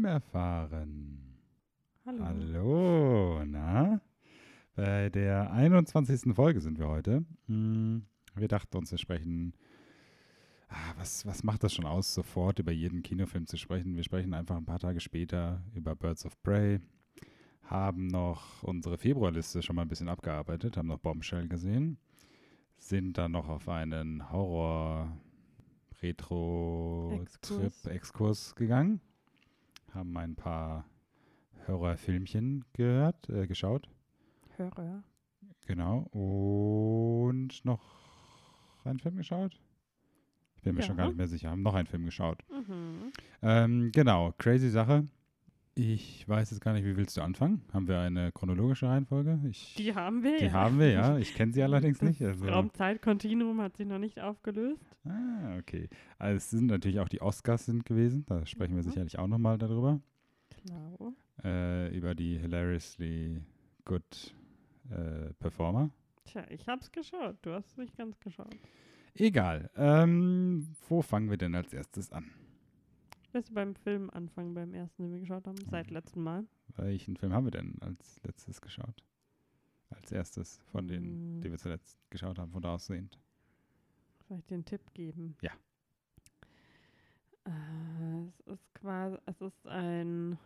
Film erfahren. Hallo. Hallo, na? Bei der 21. Folge sind wir heute. Hm, Wir dachten uns, wir sprechen. Ah, was, was macht das schon aus, sofort über jeden Kinofilm zu sprechen? Wir sprechen einfach ein paar Tage später über Birds of Prey, haben noch unsere Februarliste schon mal ein bisschen abgearbeitet, haben noch Bombshell gesehen, sind dann noch auf einen Horror-Retro-Trip-Exkurs gegangen, haben ein paar Horrorfilmchen gehört, äh, geschaut. Hörer. Genau. Und noch einen Film geschaut? Ich bin mir schon Ja. gar nicht mehr sicher. Haben noch einen Film geschaut. Mhm. Ähm, genau, crazy Sache. Ich weiß jetzt gar nicht, wie willst du anfangen? Haben wir eine chronologische Reihenfolge? Ich, Die haben wir die ja. haben wir, ja. Ich kenne sie allerdings nicht. Das Also, Raumzeitkontinuum hat sich noch nicht aufgelöst. ah, okay. Also es sind natürlich auch die Oscars sind gewesen. Da sprechen wir Mhm. sicherlich auch nochmal darüber. Genau. Äh, über die hilariously good äh, Performer. Tja, ich hab's geschaut. Du hast nicht ganz geschaut. Egal. Ähm, wo fangen wir denn als erstes an? Du beim Film anfangen, beim ersten, den wir geschaut haben? Seit letztem Mal. Welchen Film haben wir denn als letztes geschaut? Als erstes von denen, Mm. die wir zuletzt geschaut haben, von da aussehend. Soll ich dir einen Tipp geben? Ja. Äh, es ist quasi, es ist ein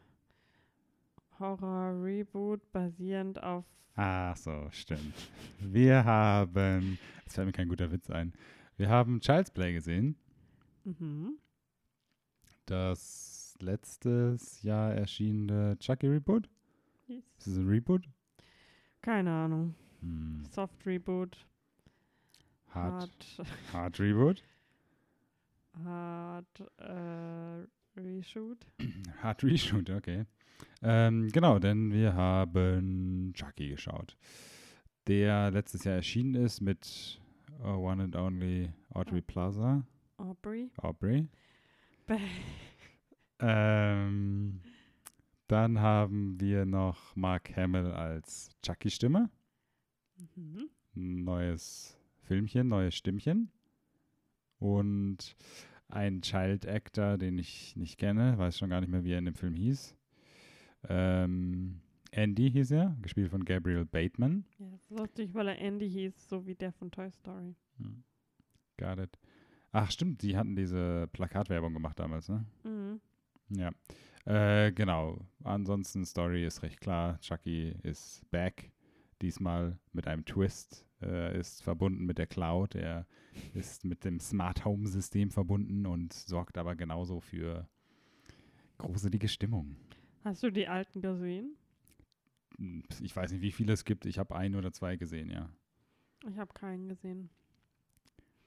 Horror-Reboot basierend auf Ach so, stimmt. Wir haben, es fällt mir kein guter Witz ein, wir haben Child's Play gesehen, mhm. Das letztes Jahr erschienene Chucky Reboot. Hieß- Ist es ein Reboot? Keine Ahnung. Hm. Soft Reboot. Hard, Hard, Hard Reboot? hard äh, Reshoot. Hard Reshoot, okay. Ähm, genau, denn wir haben Chucky geschaut, der letztes Jahr erschienen ist mit uh, One and Only Audrey Plaza, Aubrey. Aubrey. Ähm, dann haben wir noch Mark Hamill als Chucky-Stimme. Mhm. Neues Filmchen, neues Stimmchen. Und ein Child Actor, den ich nicht kenne, weiß schon gar nicht mehr, wie er in dem Film hieß. Ähm, Andy hieß er, gespielt von Gabriel Bateman. Ja, das ist lustig, weil er Andy hieß, so wie der von Toy Story. Hm. Got it. Ach, stimmt, die hatten diese Plakatwerbung gemacht damals, ne? Mhm. Ja. Äh, genau. Ansonsten Story ist recht klar. Chucky ist back. Diesmal mit einem Twist. Äh, ist verbunden mit der Cloud. Er ist mit dem Smart Home System verbunden und sorgt aber genauso für gruselige Stimmung. Hast du die alten gesehen? Hm, Ich weiß nicht, wie viele es gibt. Ich habe ein oder zwei gesehen, ja. Ich habe keinen gesehen.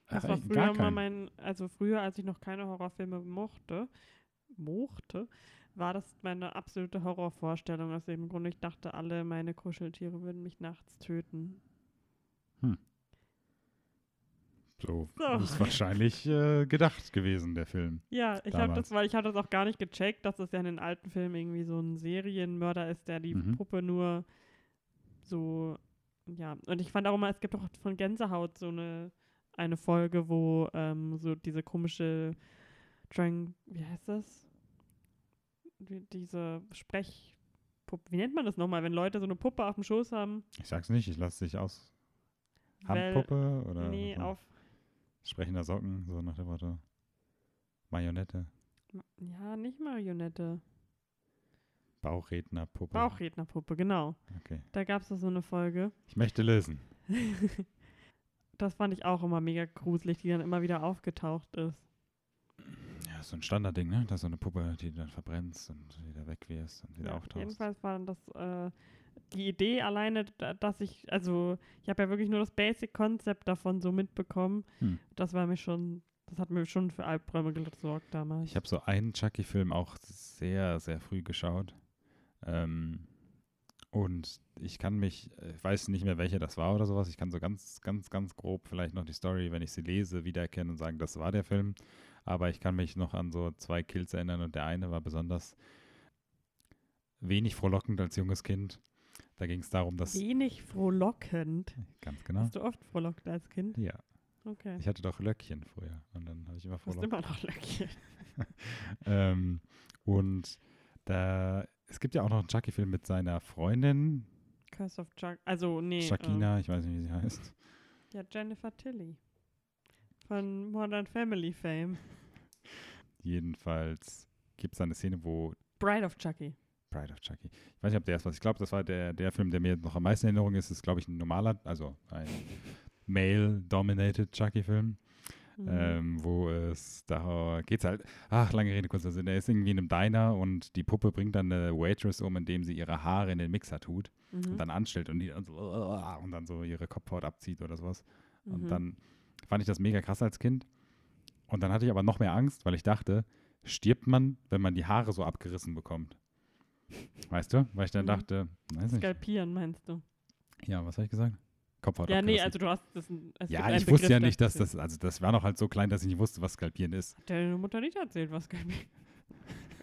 Das Ach, war früher mal mein, also früher, als ich noch keine Horrorfilme mochte, mochte, war das meine absolute Horrorvorstellung aus dem Grund. Ich dachte, alle meine Kuscheltiere würden mich nachts töten. So, So. ist wahrscheinlich äh, gedacht gewesen, der Film. Ja, ich habe das, weil ich habe das auch gar nicht gecheckt, dass es ja in den alten Filmen irgendwie so ein Serienmörder ist, der die Mhm. Puppe nur so, ja. Und ich fand auch immer, es gibt auch von Gänsehaut so eine, eine Folge, wo ähm, so diese komische Drang, wie heißt das? Diese Sprechpuppe, wie nennt man das nochmal, wenn Leute so eine Puppe auf dem Schoß haben? Ich sag's nicht, ich lasse dich aus. Well, Handpuppe oder Nee, war- auf, sprechender Socken, so nach dem Motto. Marionette, ja, nicht Marionette. Bauchrednerpuppe. Bauchrednerpuppe, genau. Okay. Da gab es so eine Folge. Ich möchte lösen. das fand ich auch immer mega gruselig, die dann immer wieder aufgetaucht ist. Ja, so ein Standardding, ne? Ist so eine Puppe, die du dann verbrennst und wieder wegwirfst und wieder Ja, auftauchst. jedenfalls war dann das äh, die Idee alleine, da- dass ich, also ich habe ja wirklich nur das Basic-Konzept davon so mitbekommen. Hm. Das war mir schon, das hat mir schon für Albträume gesorgt damals. Ich habe so einen Chucky-Film auch sehr, sehr früh geschaut. Ähm, und ich kann mich, äh, ich weiß nicht mehr, welcher das war oder sowas. Ich kann so ganz, ganz, ganz grob vielleicht noch die Story, wenn ich sie lese, wiedererkennen und sagen, das war der Film. Aber ich kann mich noch an so zwei Kills erinnern und der eine war besonders wenig frohlockend als junges Kind. Da ging es darum, dass. Wenig frohlockend. Ganz genau. Hast du oft frohlockt als Kind? Ja, Okay. ich hatte doch Löckchen früher und dann habe ich immer Du hast frohlockt. immer noch Löckchen. ähm, Und da, es gibt ja auch noch einen Chucky-Film mit seiner Freundin, Curse of Chuck. Also, nee. Shakina, ich weiß nicht, wie sie heißt. Ja, Jennifer Tilly. Von Modern Family Fame. Jedenfalls gibt es eine Szene, wo Bride of Chucky. Bride of Chucky. Ich weiß nicht, ob der ist was. Ich glaube, das war der, der Film, der mir noch am meisten in Erinnerung ist. Das ist, glaube ich, ein normaler, also ein male-dominated Chucky-Film. Mhm. ähm, wo es, da geht's halt, ach, lange Rede, kurzer Sinn, er ist irgendwie in einem Diner und die Puppe bringt dann eine Waitress um, indem sie ihre Haare in den Mixer tut Mhm. und dann anstellt und die dann so, und dann so ihre Kopfhaut abzieht oder sowas. Und Mhm. dann fand ich das mega krass als Kind. Und dann hatte ich aber noch mehr Angst, weil ich dachte, stirbt man, wenn man die Haare so abgerissen bekommt? Weißt du? Weil ich dann Mhm. dachte, weiß nicht. Skalpieren, meinst du? Ja, was habe ich gesagt? Kopfhaut Ja, nee, also du hast das. Es ja, ich wusste ja nicht, dass das, also das war noch halt so klein, dass ich nicht wusste, was Skalpieren ist. Hat deine Mutter nicht erzählt, was Skalpieren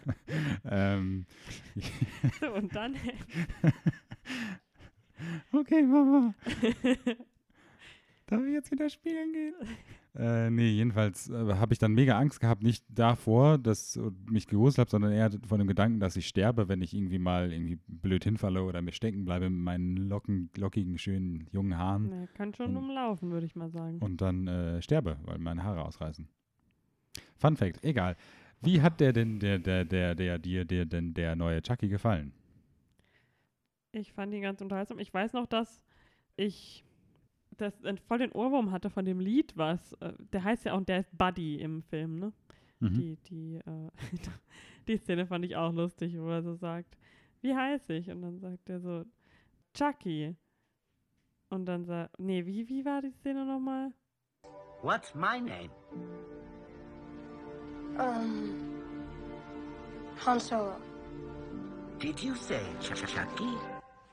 ähm, So, und dann. okay, Mama. Darf ich jetzt wieder spielen gehen? Äh, nee, jedenfalls äh, habe ich dann mega Angst gehabt, nicht davor, dass äh, mich gegruselt habe, sondern eher von dem Gedanken, dass ich sterbe, wenn ich irgendwie mal irgendwie blöd hinfalle oder mir stecken bleibe mit meinen locken, lockigen, schönen, jungen Haaren Na, kann schon Und- umlaufen, würde ich mal sagen. und dann äh, sterbe, weil meine Haare ausreißen. Fun Fact, egal. Wie hat der denn, der, der, der, der, dir, der, denn der neue Chucky gefallen? Ich fand ihn ganz unterhaltsam. Ich weiß noch, dass ich das äh, voll den Ohrwurm hatte von dem Lied, was, äh, der heißt ja auch, der ist Buddy im Film, ne? Mhm. Die, die, äh, die Szene fand ich auch lustig, wo er so sagt, wie heiß ich? Und dann sagt er so, Chucky. Und dann sagt, nee, wie, wie war die Szene nochmal? What's my name? Um. Han Solo. Did you say Ch- Ch- Chucky?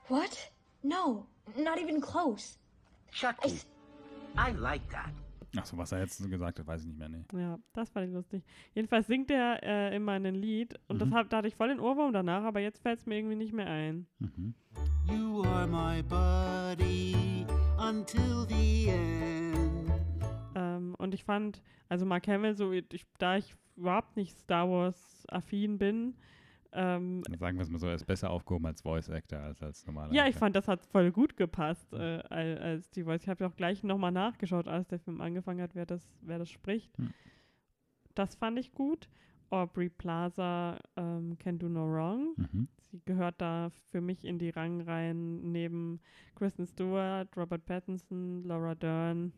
What? No, not even close. Chucky. I, I like that. Achso, was er jetzt so gesagt hat, weiß ich nicht mehr. Nee. Ja, das fand ich lustig. Jedenfalls singt er äh, immer ein Lied und das Mhm. hab, da hatte ich voll den Ohrwurm danach, aber jetzt fällt es mir irgendwie nicht mehr ein. Mhm. You are my buddy until the end. Ähm, und ich fand, also Mark Hamill, so, ich, da ich überhaupt nicht Star Wars affin bin, ähm, sagen wir es mal so, er ist besser aufgehoben als Voice Actor als als normaler ja, ich Actor. fand, das hat voll gut gepasst äh, al- als die Voice. Ich habe ja auch gleich nochmal nachgeschaut, als der Film angefangen hat, wer das, wer das spricht. Hm. Das fand ich gut. Aubrey Plaza ähm, Can Do No Wrong. Mhm. Sie gehört da für mich in die Rangreihen neben Kristen Stewart, Robert Pattinson, Laura Dern.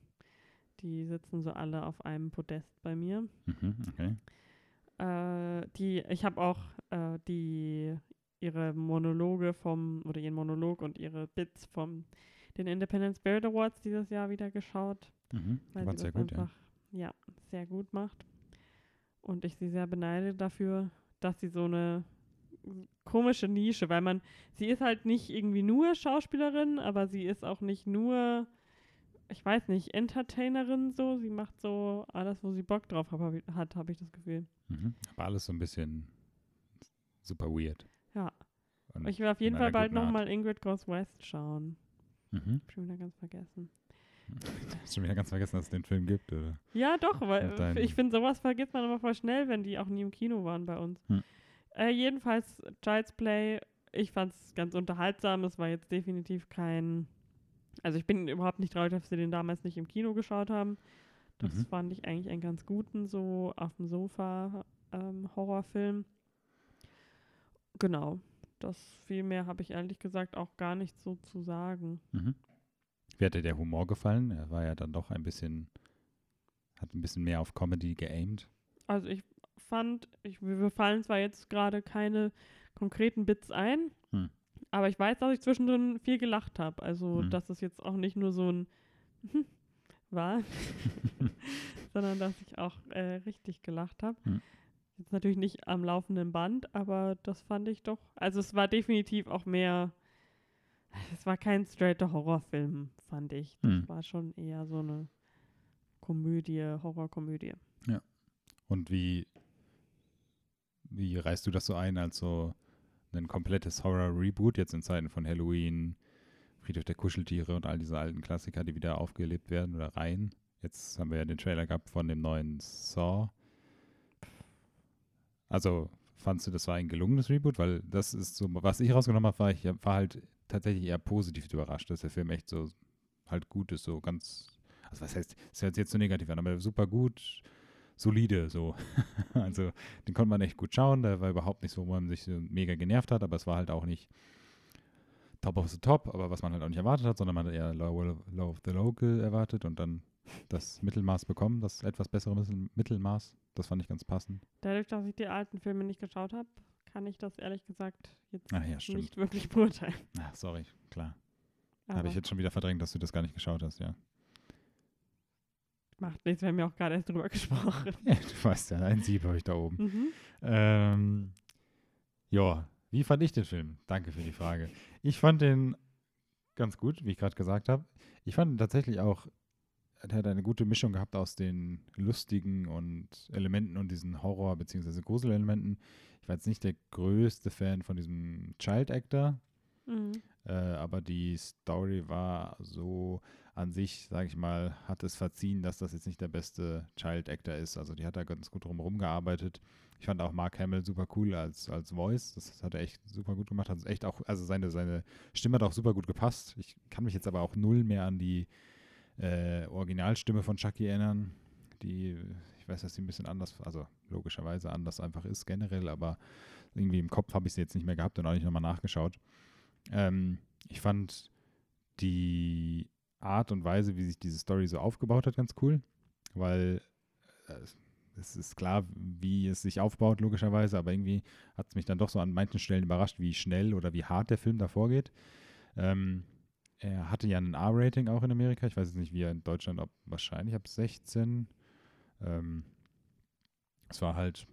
Die sitzen so alle auf einem Podest bei mir. Mhm. Okay. Äh, die, ich habe auch äh, die ihre Monologe vom oder ihren Monolog und ihre Bits vom den Independent Spirit Awards dieses Jahr wieder geschaut, Mhm. weil sie sehr gut, ja. einfach ja. sehr gut macht und ich sie sehr beneide dafür, dass sie so eine komische Nische, weil man sie ist halt nicht irgendwie nur Schauspielerin, aber sie ist auch nicht nur ich weiß nicht, Entertainerin so, sie macht so alles, wo sie Bock drauf hat, habe ich das Gefühl. Mhm. Aber alles so ein bisschen super weird. Ja. Und Ich will auf jeden Fall bald nochmal Ingrid Goes West schauen. Mhm. Hab schon wieder ganz vergessen. Hast schon wieder ganz vergessen, dass es den Film gibt, oder? Ja, doch, weil ich finde, sowas vergisst man immer voll schnell, wenn die auch nie im Kino waren bei uns. Hm. Äh, jedenfalls, Child's Play, ich fand es ganz unterhaltsam. Es war jetzt definitiv kein. Also, ich bin überhaupt nicht traurig, dass wir den damals nicht im Kino geschaut haben. Das Mhm. fand ich eigentlich einen ganz guten, so auf dem Sofa ähm, Horrorfilm. Genau. Das viel mehr habe ich ehrlich gesagt auch gar nicht so zu sagen. Mhm. Wie hat dir der Humor gefallen? Er war ja dann doch ein bisschen, hat ein bisschen mehr auf Comedy geaimt. Also ich fand, ich, mir fallen zwar jetzt gerade keine konkreten Bits ein, Hm. aber ich weiß, dass ich zwischendrin viel gelacht habe. Also Hm. dass es jetzt auch nicht nur so ein war, sondern dass ich auch äh, richtig gelacht habe. Hm. Jetzt natürlich nicht am laufenden Band, aber das fand ich doch. Also es war definitiv auch mehr. Es war kein straighter Horrorfilm, fand ich. Das Hm. war schon eher so eine Komödie, Horrorkomödie. Und wie, wie reißt du das so ein als so ein komplettes Horror-Reboot jetzt in Zeiten von Halloween, Friedhof der Kuscheltiere und all diese alten Klassiker, die wieder aufgelebt werden oder rein? Jetzt haben wir ja den Trailer gehabt von dem neuen Saw. Also fandst du, das war ein gelungenes Reboot? Weil das ist so, was ich rausgenommen habe, war ich war halt tatsächlich eher positiv überrascht, dass der Film echt so halt gut ist, so ganz, also was heißt, das hört sich jetzt so negativ an, aber super gut, solide, so. also den konnte man echt gut schauen, der war überhaupt nicht so, wo man sich so mega genervt hat, aber es war halt auch nicht top of the top, aber was man halt auch nicht erwartet hat, sondern man hat eher low, low of the local erwartet und dann das Mittelmaß bekommen, das etwas bessere Mittel- Mittelmaß. Das fand ich ganz passend. Dadurch, dass ich die alten Filme nicht geschaut habe, kann ich das ehrlich gesagt jetzt Ach ja, nicht wirklich beurteilen. Ach, sorry, klar. Habe ich jetzt schon wieder verdrängt, dass du das gar nicht geschaut hast, ja. macht nichts, wir haben ja auch gerade erst drüber gesprochen. ja du weißt ja, ein Sieb habe ich da oben. Mhm. Ähm, ja, wie fand ich den Film? Danke für die Frage. Ich fand den ganz gut, wie ich gerade gesagt habe. Ich fand ihn tatsächlich auch, hat eine gute Mischung gehabt aus den lustigen und Elementen und diesen Horror- bzw. Gruselelementen. Ich war jetzt nicht der größte Fan von diesem Child Actor, Mhm. äh, aber die Story war so an sich, sage ich mal, hat es verziehen, dass das jetzt nicht der beste Child Actor ist. Also die hat da ganz gut drumherum gearbeitet. Ich fand auch Mark Hamill super cool als, als Voice. Das hat er echt super gut gemacht. Hat echt auch, also seine, seine Stimme hat auch super gut gepasst. Ich kann mich jetzt aber auch null mehr an die äh, Originalstimme von Chucky erinnern. Die, ich weiß, dass sie ein bisschen anders, also logischerweise anders einfach ist generell, aber irgendwie im Kopf habe ich sie jetzt nicht mehr gehabt und auch nicht nochmal nachgeschaut. Ähm, ich fand die Art und Weise, wie sich diese Story so aufgebaut hat, ganz cool, weil äh, es ist klar, wie es sich aufbaut, logischerweise, aber irgendwie hat es mich dann doch so an manchen Stellen überrascht, wie schnell oder wie hart der Film da vorgeht. Ähm, er hatte ja ein R-Rating auch in Amerika. Ich weiß jetzt nicht, wie er in Deutschland, ob wahrscheinlich ab 16. Ähm, es war halt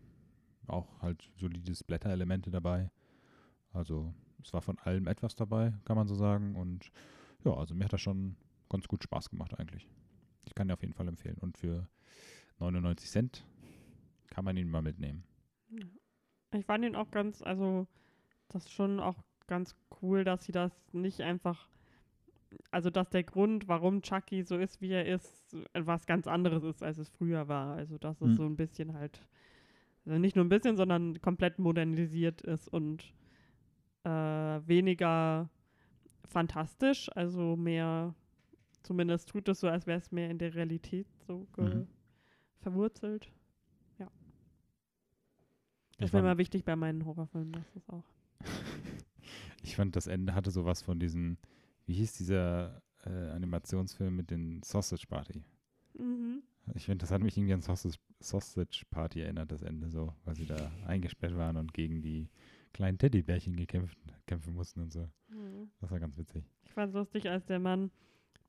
auch halt solide Splatter-Elemente dabei. Also es war von allem etwas dabei, kann man so sagen. Und ja, also mir hat das schon ganz gut Spaß gemacht eigentlich. Ich kann ihn auf jeden Fall empfehlen. Und für 99 Cent kann man ihn mal mitnehmen. Ich fand ihn auch ganz, also das ist schon auch ganz cool, dass sie das nicht einfach, also dass der Grund, warum Chucky so ist, wie er ist, was ganz anderes ist, als es früher war. Also dass es Mhm. so ein bisschen halt, also nicht nur ein bisschen, sondern komplett modernisiert ist und äh, weniger fantastisch, also mehr, zumindest tut es so, als wäre es mehr in der Realität so Mhm. verwurzelt. Ja. Ich Das mir fand- immer wichtig bei meinen Horrorfilmen, das ist auch. Ich fand, das Ende hatte sowas von diesem, wie hieß dieser äh, Animationsfilm mit den Sausage Party? Mhm. Ich finde, das hat mich irgendwie an Sausage, Sausage Party erinnert, das Ende so, weil sie da eingesperrt waren und gegen die kleinen Teddybärchen gekämpft, kämpfen mussten und so. Mhm. Das war ganz witzig. Ich fand es lustig, als der Mann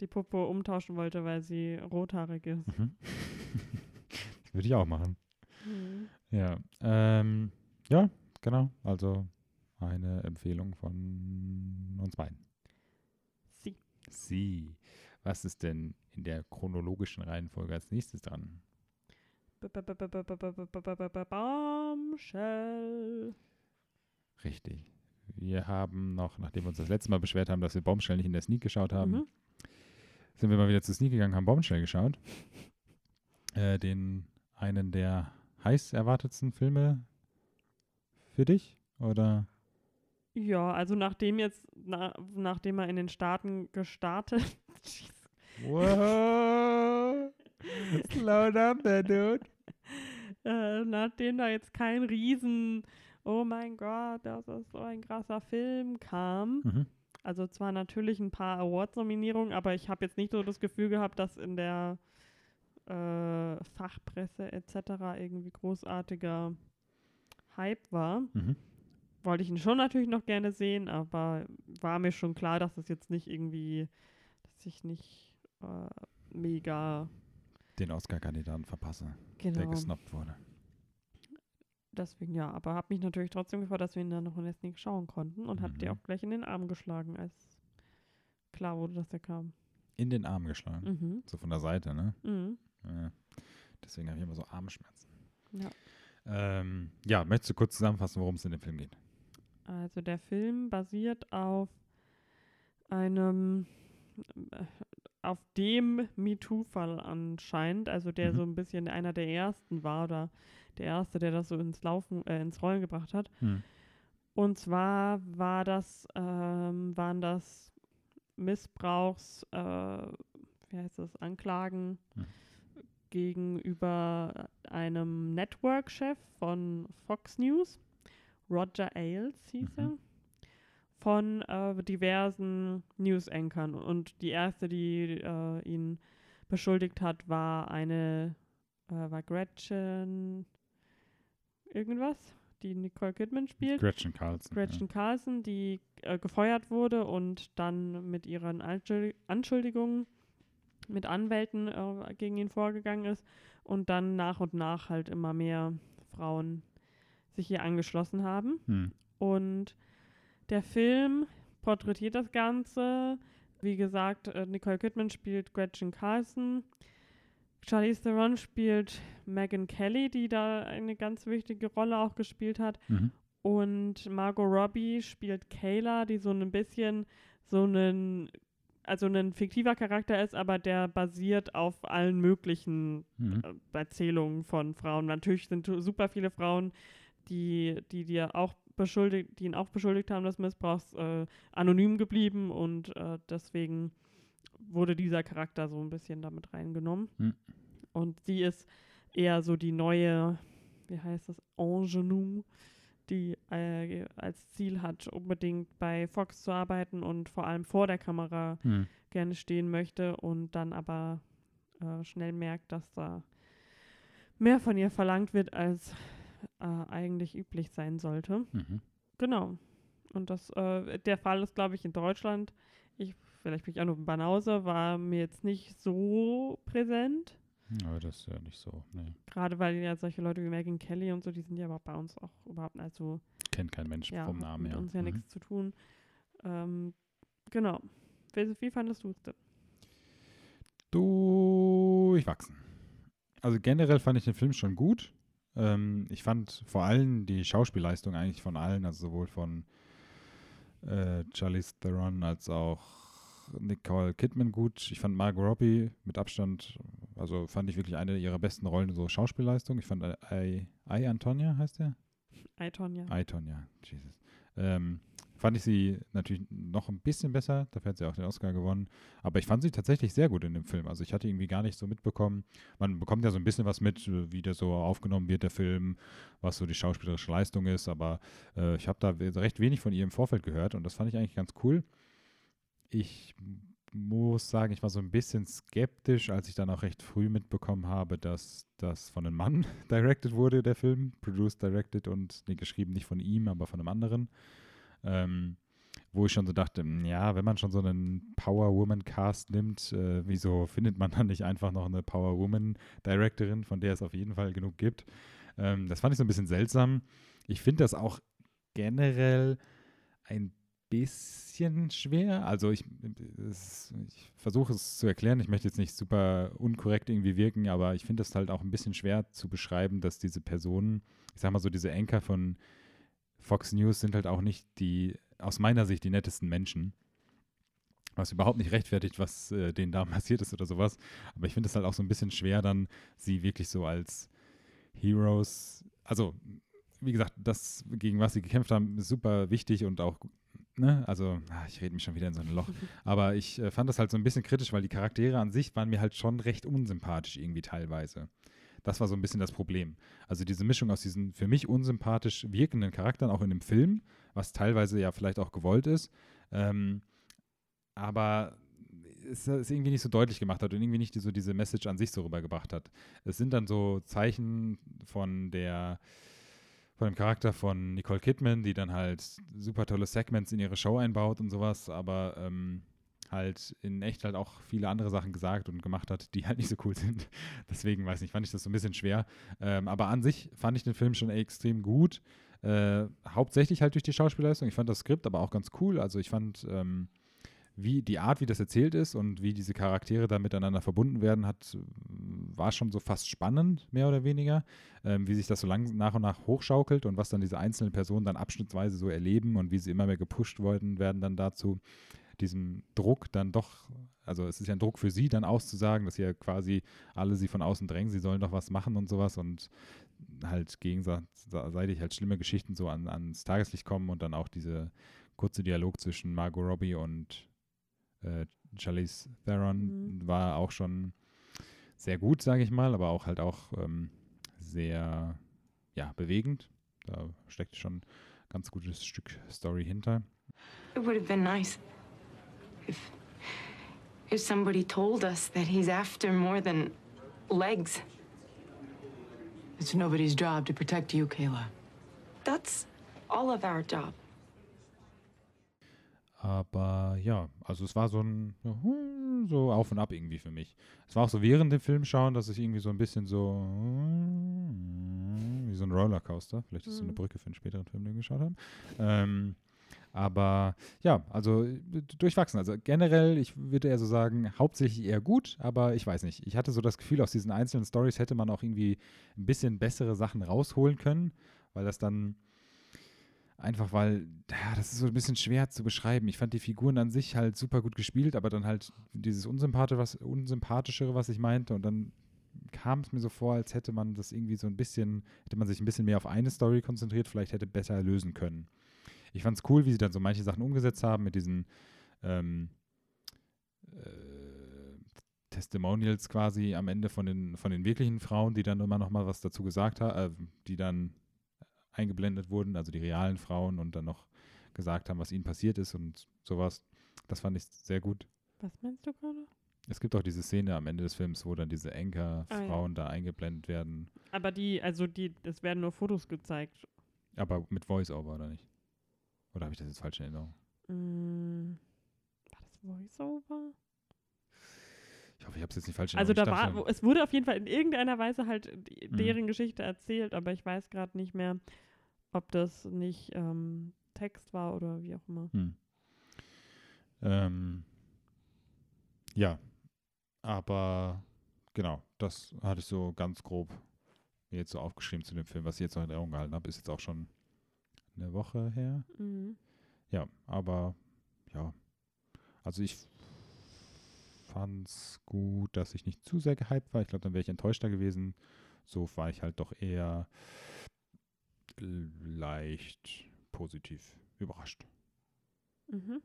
die Puppe umtauschen wollte, weil sie rothaarig ist. Mhm. das würde ich auch machen. Mhm. Ja, ähm, ja, genau. Also eine Empfehlung von uns beiden. Sie. Was ist denn in der chronologischen Reihenfolge als nächstes dran? Bombshell. Richtig. Wir haben noch, nachdem wir uns das letzte Mal beschwert haben, dass wir Bombshell nicht in der Sneak geschaut haben, mhm. sind wir mal wieder zur Sneak gegangen, haben Bombshell geschaut. Äh, den einen der heiß erwartetsten Filme für dich? Oder? Ja, also nachdem jetzt, na, nachdem er in den Staaten gestartet, Wow. Slow down there, dude. äh, nachdem da jetzt kein Riesen, oh mein Gott, das ist so ein krasser Film kam, Mhm. Also zwar natürlich ein paar Awards-Nominierungen, aber ich habe jetzt nicht so das Gefühl gehabt, dass in der äh, Fachpresse etc. irgendwie großartiger Hype war. Mhm. Wollte ich ihn schon natürlich noch gerne sehen, aber war mir schon klar, dass es jetzt nicht irgendwie, dass ich nicht äh, mega Den Oscar-Kandidaten verpasse, der genau. gesnappt wurde. Deswegen ja, aber habe mich natürlich trotzdem gefreut, dass wir ihn dann noch in der Sneak schauen konnten und habe Mhm. dir auch gleich in den Arm geschlagen, als klar wurde, dass er kam. In den Arm geschlagen. Mhm. So von der Seite, ne? Mhm. Ja. Deswegen habe ich immer so Armschmerzen. Ja. Ähm, ja, möchtest du kurz zusammenfassen, worum es in dem Film geht? Also der Film basiert auf einem äh, auf dem MeToo-Fall anscheinend, also der Mhm. so ein bisschen einer der ersten war oder der erste, der das so ins Laufen, äh, ins Rollen gebracht hat. Hm. Und zwar war das, ähm, waren das Missbrauchs, äh, wie heißt das, Anklagen Hm. gegenüber einem Network-Chef von Fox News, Roger Ailes hieß Mhm. er, von äh, diversen News-Ankern. Und die erste, die äh, ihn beschuldigt hat, war eine, äh, war Gretchen irgendwas, die Nicole Kidman spielt. Gretchen Carlson. Gretchen Carlson, die äh, gefeuert wurde und dann mit ihren Anschuld Anschuldigungen mit Anwälten äh, gegen ihn vorgegangen ist und dann nach und nach halt immer mehr Frauen sich hier angeschlossen haben. Hm. Und der Film porträtiert das Ganze. Wie gesagt, äh, Nicole Kidman spielt Gretchen Carlson. Charlize Theron spielt Megan Kelly, die da eine ganz wichtige Rolle auch gespielt hat. Mhm. Und Margot Robbie spielt Kayla, die so ein bisschen so ein, also ein fiktiver Charakter ist, aber der basiert auf allen möglichen Mhm. äh, Erzählungen von Frauen. Natürlich sind super viele Frauen, die, die dir auch beschuldigt, die ihn auch beschuldigt haben des Missbrauchs, äh, anonym geblieben und äh, deswegen wurde dieser Charakter so ein bisschen damit reingenommen. Hm. Und sie ist eher so die neue, wie heißt das, Ingenue, die äh, als Ziel hat, unbedingt bei Fox zu arbeiten und vor allem vor der Kamera Hm. gerne stehen möchte und dann aber äh, schnell merkt, dass da mehr von ihr verlangt wird, als äh, eigentlich üblich sein sollte. Mhm. Genau. Und das, äh, der Fall ist, glaube ich, in Deutschland, ich, vielleicht bin ich auch nur Banause, war mir jetzt nicht so präsent. Aber das ist ja nicht so. Nee. Gerade weil ja solche Leute wie Megan Kelly und so, die sind ja aber bei uns auch überhaupt, also Kennt kein Mensch ja, vom Namen mit her. uns ja Mhm. nichts zu tun. Ähm, genau. Wie, wie fandest du es denn? Durchwachsen. Also generell fand ich den Film schon gut. Ähm, ich fand vor allem die Schauspielleistung eigentlich von allen, also sowohl von äh, Charlize Theron als auch Nicole Kidman gut. Ich fand Margot Robbie mit Abstand, also fand ich wirklich eine ihrer besten Rollen, so Schauspielleistung. Ich fand I, I Antonia heißt der? I, Tonya. I Tonya, Jesus. Ähm, fand ich sie natürlich noch ein bisschen besser, dafür hat sie auch den Oscar gewonnen. Aber ich fand sie tatsächlich sehr gut in dem Film. Also ich hatte irgendwie gar nicht so mitbekommen. Man bekommt ja so ein bisschen was mit, wie der so aufgenommen wird, der Film, was so die schauspielerische Leistung ist. Aber äh, ich habe da recht wenig von ihr im Vorfeld gehört und das fand ich eigentlich ganz cool. Ich muss sagen, ich war so ein bisschen skeptisch, als ich dann auch recht früh mitbekommen habe, dass das von einem Mann directed wurde, der Film. Produced, directed und nee, geschrieben nicht von ihm, aber von einem anderen. Ähm, wo ich schon so dachte, mm, ja, wenn man schon so einen Power Woman Cast nimmt, äh, wieso findet man dann nicht einfach noch eine Power Woman Directorin, von der es auf jeden Fall genug gibt? Ähm, das fand ich so ein bisschen seltsam. Ich finde das auch generell ein bisschen schwer. Also ich, ich versuche es zu erklären. Ich möchte jetzt nicht super unkorrekt irgendwie wirken, aber ich finde es halt auch ein bisschen schwer zu beschreiben, dass diese Personen, ich sag mal so, diese Anchor von Fox News sind halt auch nicht die, aus meiner Sicht, die nettesten Menschen. Was überhaupt nicht rechtfertigt, was äh, denen da passiert ist oder sowas. Aber ich finde es halt auch so ein bisschen schwer, dann sie wirklich so als Heroes, also wie gesagt, das, gegen was sie gekämpft haben, ist super wichtig und auch, ne, also, ah, ich rede mich schon wieder in so ein Loch. Aber ich äh, fand das halt so ein bisschen kritisch, weil die Charaktere an sich waren mir halt schon recht unsympathisch irgendwie teilweise. Das war so ein bisschen das Problem. Also diese Mischung aus diesen für mich unsympathisch wirkenden Charakteren, auch in dem Film, was teilweise ja vielleicht auch gewollt ist, ähm, aber es es irgendwie nicht so deutlich gemacht hat und irgendwie nicht so diese Message an sich so rübergebracht hat. Es sind dann so Zeichen von der von dem Charakter von Nicole Kidman, die dann halt super tolle Segments in ihre Show einbaut und sowas, aber ähm, halt in echt halt auch viele andere Sachen gesagt und gemacht hat, die halt nicht so cool sind. Deswegen, weiß nicht, fand ich das so ein bisschen schwer. Ähm, aber an sich fand ich den Film schon extrem gut. Äh, hauptsächlich halt durch die Schauspielleistung. Ich fand das Skript aber auch ganz cool. Also ich fand ähm, wie die Art, wie das erzählt ist und wie diese Charaktere da miteinander verbunden werden, hat, war schon so fast spannend, mehr oder weniger, ähm, wie sich das so lang nach und nach hochschaukelt und was dann diese einzelnen Personen dann abschnittsweise so erleben und wie sie immer mehr gepusht worden werden dann dazu, diesem Druck dann doch, also es ist ja ein Druck für sie dann auszusagen, dass ja quasi alle sie von außen drängen, sie sollen doch was machen und sowas und halt gegenseitig halt schlimme Geschichten so an, ans Tageslicht kommen und dann auch diese kurze Dialog zwischen Margot Robbie und äh, Charlize Theron Mhm. war auch schon sehr gut, sage ich mal, aber auch halt auch ähm, sehr ja, bewegend. Da steckt schon ein ganz gutes Stück Story hinter. It would have been nice if if somebody told us that he's after more than legs. It's nobody's job to protect you, Kayla. That's all of our job. Aber ja, also es war so ein so auf und ab irgendwie für mich. Es war auch so während dem Film schauen, dass ich irgendwie so ein bisschen so wie so ein Rollercoaster. Vielleicht ist es so eine Mhm. Brücke für einen späteren Film, den wir geschaut haben. Ähm, aber ja, also äh, durchwachsen. Also generell, ich würde eher so sagen, hauptsächlich eher gut, aber ich weiß nicht. Ich hatte so das Gefühl, aus diesen einzelnen Stories hätte man auch irgendwie ein bisschen bessere Sachen rausholen können, weil das dann einfach, weil, ja, das ist so ein bisschen schwer zu beschreiben. Ich fand die Figuren an sich halt super gut gespielt, aber dann halt dieses Unsympathische, was, Unsympathischere, was ich meinte, und dann kam es mir so vor, als hätte man das irgendwie so ein bisschen, hätte man sich ein bisschen mehr auf eine Story konzentriert, vielleicht hätte besser lösen können. Ich fand es cool, wie sie dann so manche Sachen umgesetzt haben mit diesen ähm, äh, Testimonials quasi am Ende von den, von den wirklichen Frauen, die dann immer noch mal was dazu gesagt haben, äh, die dann eingeblendet wurden, also die realen Frauen und dann noch gesagt haben, was ihnen passiert ist und sowas. Das fand ich sehr gut. Was meinst du gerade? Es gibt auch diese Szene am Ende des Films, wo dann diese Ah, ja. Da eingeblendet werden, Aber die, also die, es werden nur Fotos gezeigt. aber mit Voice-Over oder nicht? Oder habe ich das jetzt falsch in Erinnerung? Mm, war das Voiceover? Ich hoffe, ich habe es jetzt nicht falsch in Also da war, es wurde auf jeden Fall in irgendeiner Weise halt die- Mhm. deren Geschichte erzählt, aber ich weiß gerade nicht mehr, ob das nicht ähm, Text war oder wie auch immer. Hm. Ähm, ja, aber genau, das hatte ich so ganz grob mir jetzt so aufgeschrieben zu dem Film, was ich jetzt noch in Erinnerung gehalten habe, ist jetzt auch schon eine Woche her. Mhm. Ja, aber ja, also ich fand's gut, dass ich nicht zu sehr gehypt war. Ich glaube, dann wäre ich enttäuschter gewesen. So war ich halt doch eher leicht positiv überrascht. Mhm.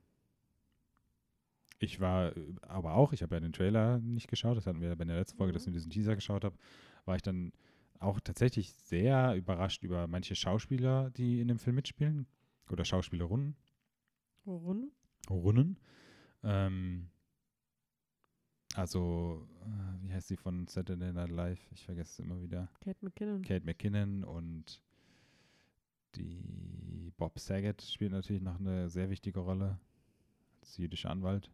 Ich war aber auch, ich habe ja den Trailer nicht geschaut, das hatten wir ja bei der letzten Folge, dass ich diesen Teaser geschaut habe, war ich dann auch tatsächlich sehr überrascht über manche Schauspieler, die in dem Film mitspielen. Oder Schauspielerinnen. Worum? Runnen. Ähm, also, äh, wie heißt sie von Saturday Night Live? Ich vergesse es immer wieder. Kate McKinnon. Kate McKinnon und die Bob Saget spielt natürlich noch eine sehr wichtige Rolle als jüdischer Anwalt.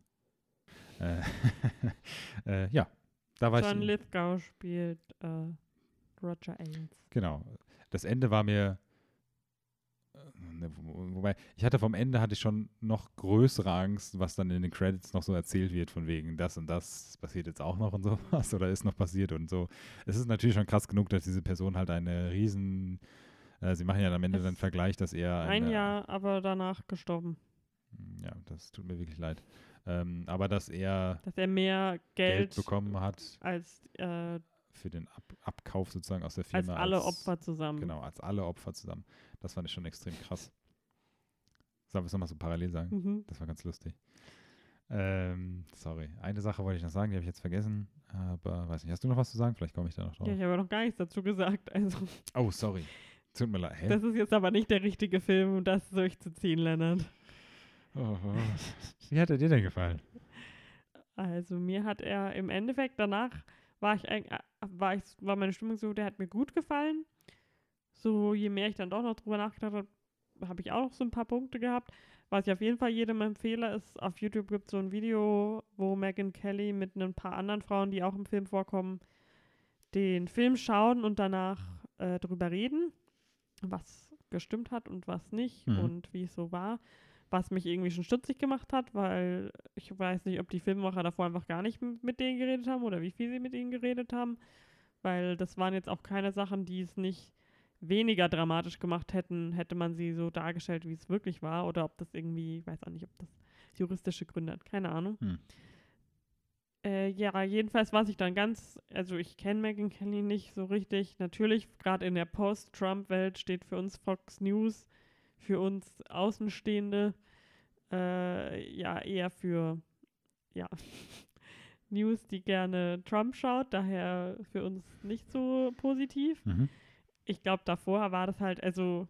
Äh, äh, ja, da war John ich. Lithgow spielt äh, Roger Ailes. Genau. Das Ende war mir. äh, ne, wo- Wobei, ich hatte vom Ende hatte ich schon noch größere Angst, was dann in den Credits noch so erzählt wird, von wegen das und das passiert jetzt auch noch und sowas oder ist noch passiert und so. Es ist natürlich schon krass genug, dass diese Person halt eine riesen. Äh, sie machen ja am Ende Es- dann Vergleich, dass er. Ein eine, Jahr, aber danach gestorben. Ja, das tut mir wirklich leid. Ähm, aber dass er Dass er mehr Geld, Geld, bekommen hat als, äh, für den Ab Abkauf sozusagen aus der als Firma. alle Opfer zusammen. Genau, als alle Opfer zusammen. Das fand ich schon extrem krass. Sollen wir es nochmal so parallel sagen? Mhm. Das war ganz lustig. Ähm, sorry. Eine Sache wollte ich noch sagen, die habe ich jetzt vergessen. Aber weiß nicht, hast du noch was zu sagen? Vielleicht komme ich da noch drauf. Ja, ich habe noch gar nichts dazu gesagt. Also, Oh, sorry. Tut mir leid. Hä? das ist jetzt aber nicht der richtige Film, um das durchzuziehen, Lennart. Oh, oh. Wie hat er dir denn gefallen? Also, mir hat er im Endeffekt danach war ich eigentlich, war ich, war meine Stimmung so, der hat mir gut gefallen. So, je mehr ich dann doch noch drüber nachgedacht habe, habe ich auch noch so ein paar Punkte gehabt. Was ich auf jeden Fall jedem empfehle, ist, auf YouTube gibt es so ein Video, wo Megan Kelly mit ein paar anderen Frauen, die auch im Film vorkommen, den Film schauen und danach äh, drüber reden, was gestimmt hat und was nicht Mhm. und wie es so war. Was mich irgendwie schon stutzig gemacht hat, weil ich weiß nicht, ob die Filmemacher davor einfach gar nicht mit denen geredet haben oder wie viel sie mit ihnen geredet haben. Weil das waren jetzt auch keine Sachen, die es nicht weniger dramatisch gemacht hätten, hätte man sie so dargestellt, wie es wirklich war. Oder ob das irgendwie, ich weiß auch nicht, ob das juristische Gründe hat. Keine Ahnung. Hm. Äh, ja, jedenfalls war ich dann ganz, also ich kenne Megan Kelly nicht so richtig. Natürlich, gerade in der Post-Trump-Welt steht für uns Fox News, für uns Außenstehende, äh, ja, eher für, ja, News, die gerne Trump schaut, daher für uns nicht so positiv. Mhm. Ich glaube, davor war das halt, also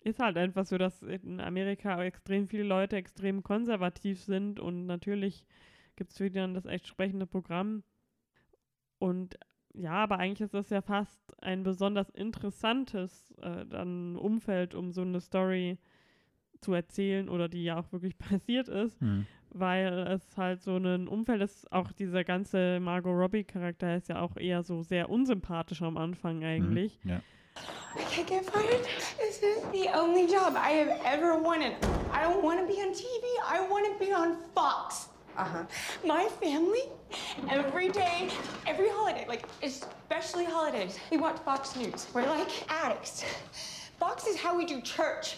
ist halt einfach so, dass in Amerika extrem viele Leute extrem konservativ sind und natürlich gibt es für die dann das entsprechende Programm. Und ja, aber eigentlich ist das ja fast ein besonders interessantes äh, dann Umfeld, um so eine Story zu erzählen oder die ja auch wirklich passiert ist, Hm. weil es halt so ein Umfeld ist, auch dieser ganze Margot Robbie-Charakter ist ja auch eher so sehr unsympathisch am Anfang eigentlich. Ja. I can't get fired. This is the only job I have ever wanted. I don't want to be on TV. I want to be on Fox. Uh huh. My family, every day, every holiday, like especially holidays, we watch Fox News. We're like addicts. Fox is how we do church.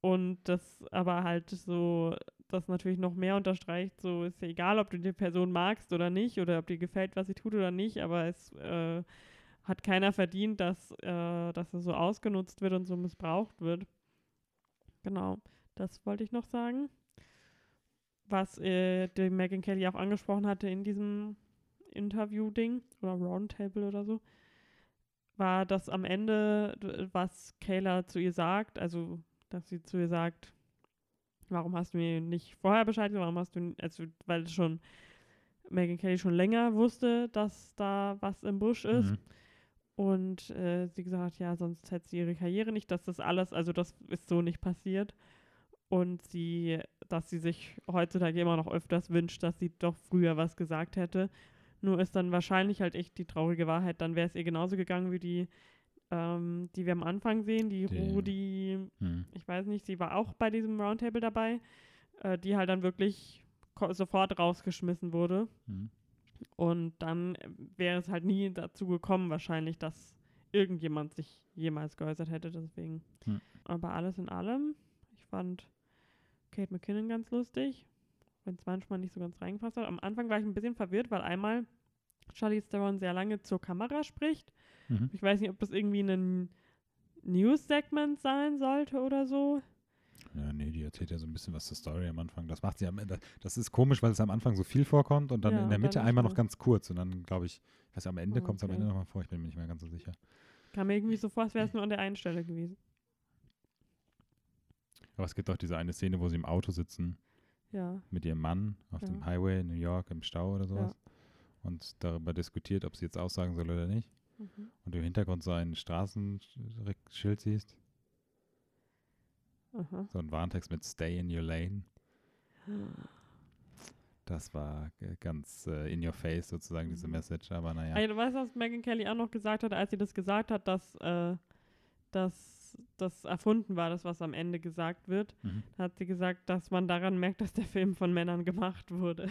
Und das aber halt so, das natürlich noch mehr unterstreicht, so ist ja egal, ob du die Person magst oder nicht oder ob dir gefällt, was sie tut oder nicht, aber es äh, hat keiner verdient, dass, äh, dass er so ausgenutzt wird und so missbraucht wird. Genau, das wollte ich noch sagen. Was äh, die Megan Kelly auch angesprochen hatte in diesem Interview-Ding oder Roundtable oder so, war, dass am Ende, was Kayla zu ihr sagt, also dass sie zu ihr sagt, warum hast du mir nicht vorher Bescheid gesagt, warum hast du, also weil schon Megan Kelly schon länger wusste, dass da was im Busch ist. Mhm. Und äh, sie gesagt hat, ja, sonst hätte sie ihre Karriere nicht, dass das alles, also das ist so nicht passiert. Und sie, dass sie sich heutzutage immer noch öfters wünscht, dass sie doch früher was gesagt hätte. Nur ist dann wahrscheinlich halt echt die traurige Wahrheit, dann wäre es ihr genauso gegangen wie die, ähm, die wir am Anfang sehen, die Die- Rudi, Hm. ich weiß nicht, sie war auch bei diesem Roundtable dabei, äh, die halt dann wirklich sofort rausgeschmissen wurde. Hm. Und dann äh, wäre es halt nie dazu gekommen, wahrscheinlich, dass irgendjemand sich jemals geäußert hätte. Deswegen. Hm. Aber alles in allem, ich fand Kate McKinnon ganz lustig, wenn es manchmal nicht so ganz reingepasst hat. Am Anfang war ich ein bisschen verwirrt, weil einmal Charlize Theron sehr lange zur Kamera spricht. Mhm. Ich weiß nicht, ob das irgendwie ein News-Segment sein sollte oder so. Ja, nee, die erzählt ja so ein bisschen was zur Story am Anfang. Das macht sie am Ende. Das ist komisch, weil es am Anfang so viel vorkommt und dann Ja, in der Mitte einmal noch ganz kurz und dann, glaube ich, weiß, am Ende kommt es am. Ende nochmal vor. Ich bin mir nicht mehr ganz so sicher. Kam mir irgendwie so vor, als wäre es nur an der einen Stelle gewesen. Aber es gibt auch diese eine Szene, wo sie im Auto sitzen Ja. mit ihrem Mann auf dem Ja. Highway in New York im Stau oder sowas und darüber diskutiert, ob sie jetzt aussagen soll oder nicht. Mhm. Und du im Hintergrund so ein Straßenschild siehst, Aha. so ein Warntext mit Stay in your lane. Das war äh, ganz äh, in your face sozusagen, diese Mhm. Message, aber naja. Ey, du weißt, was Megan Kelly auch noch gesagt hat, als sie das gesagt hat, dass, äh, dass das erfunden war, das, was am Ende gesagt wird. Mhm. Hat sie gesagt, dass man daran merkt, dass der Film von Männern gemacht wurde.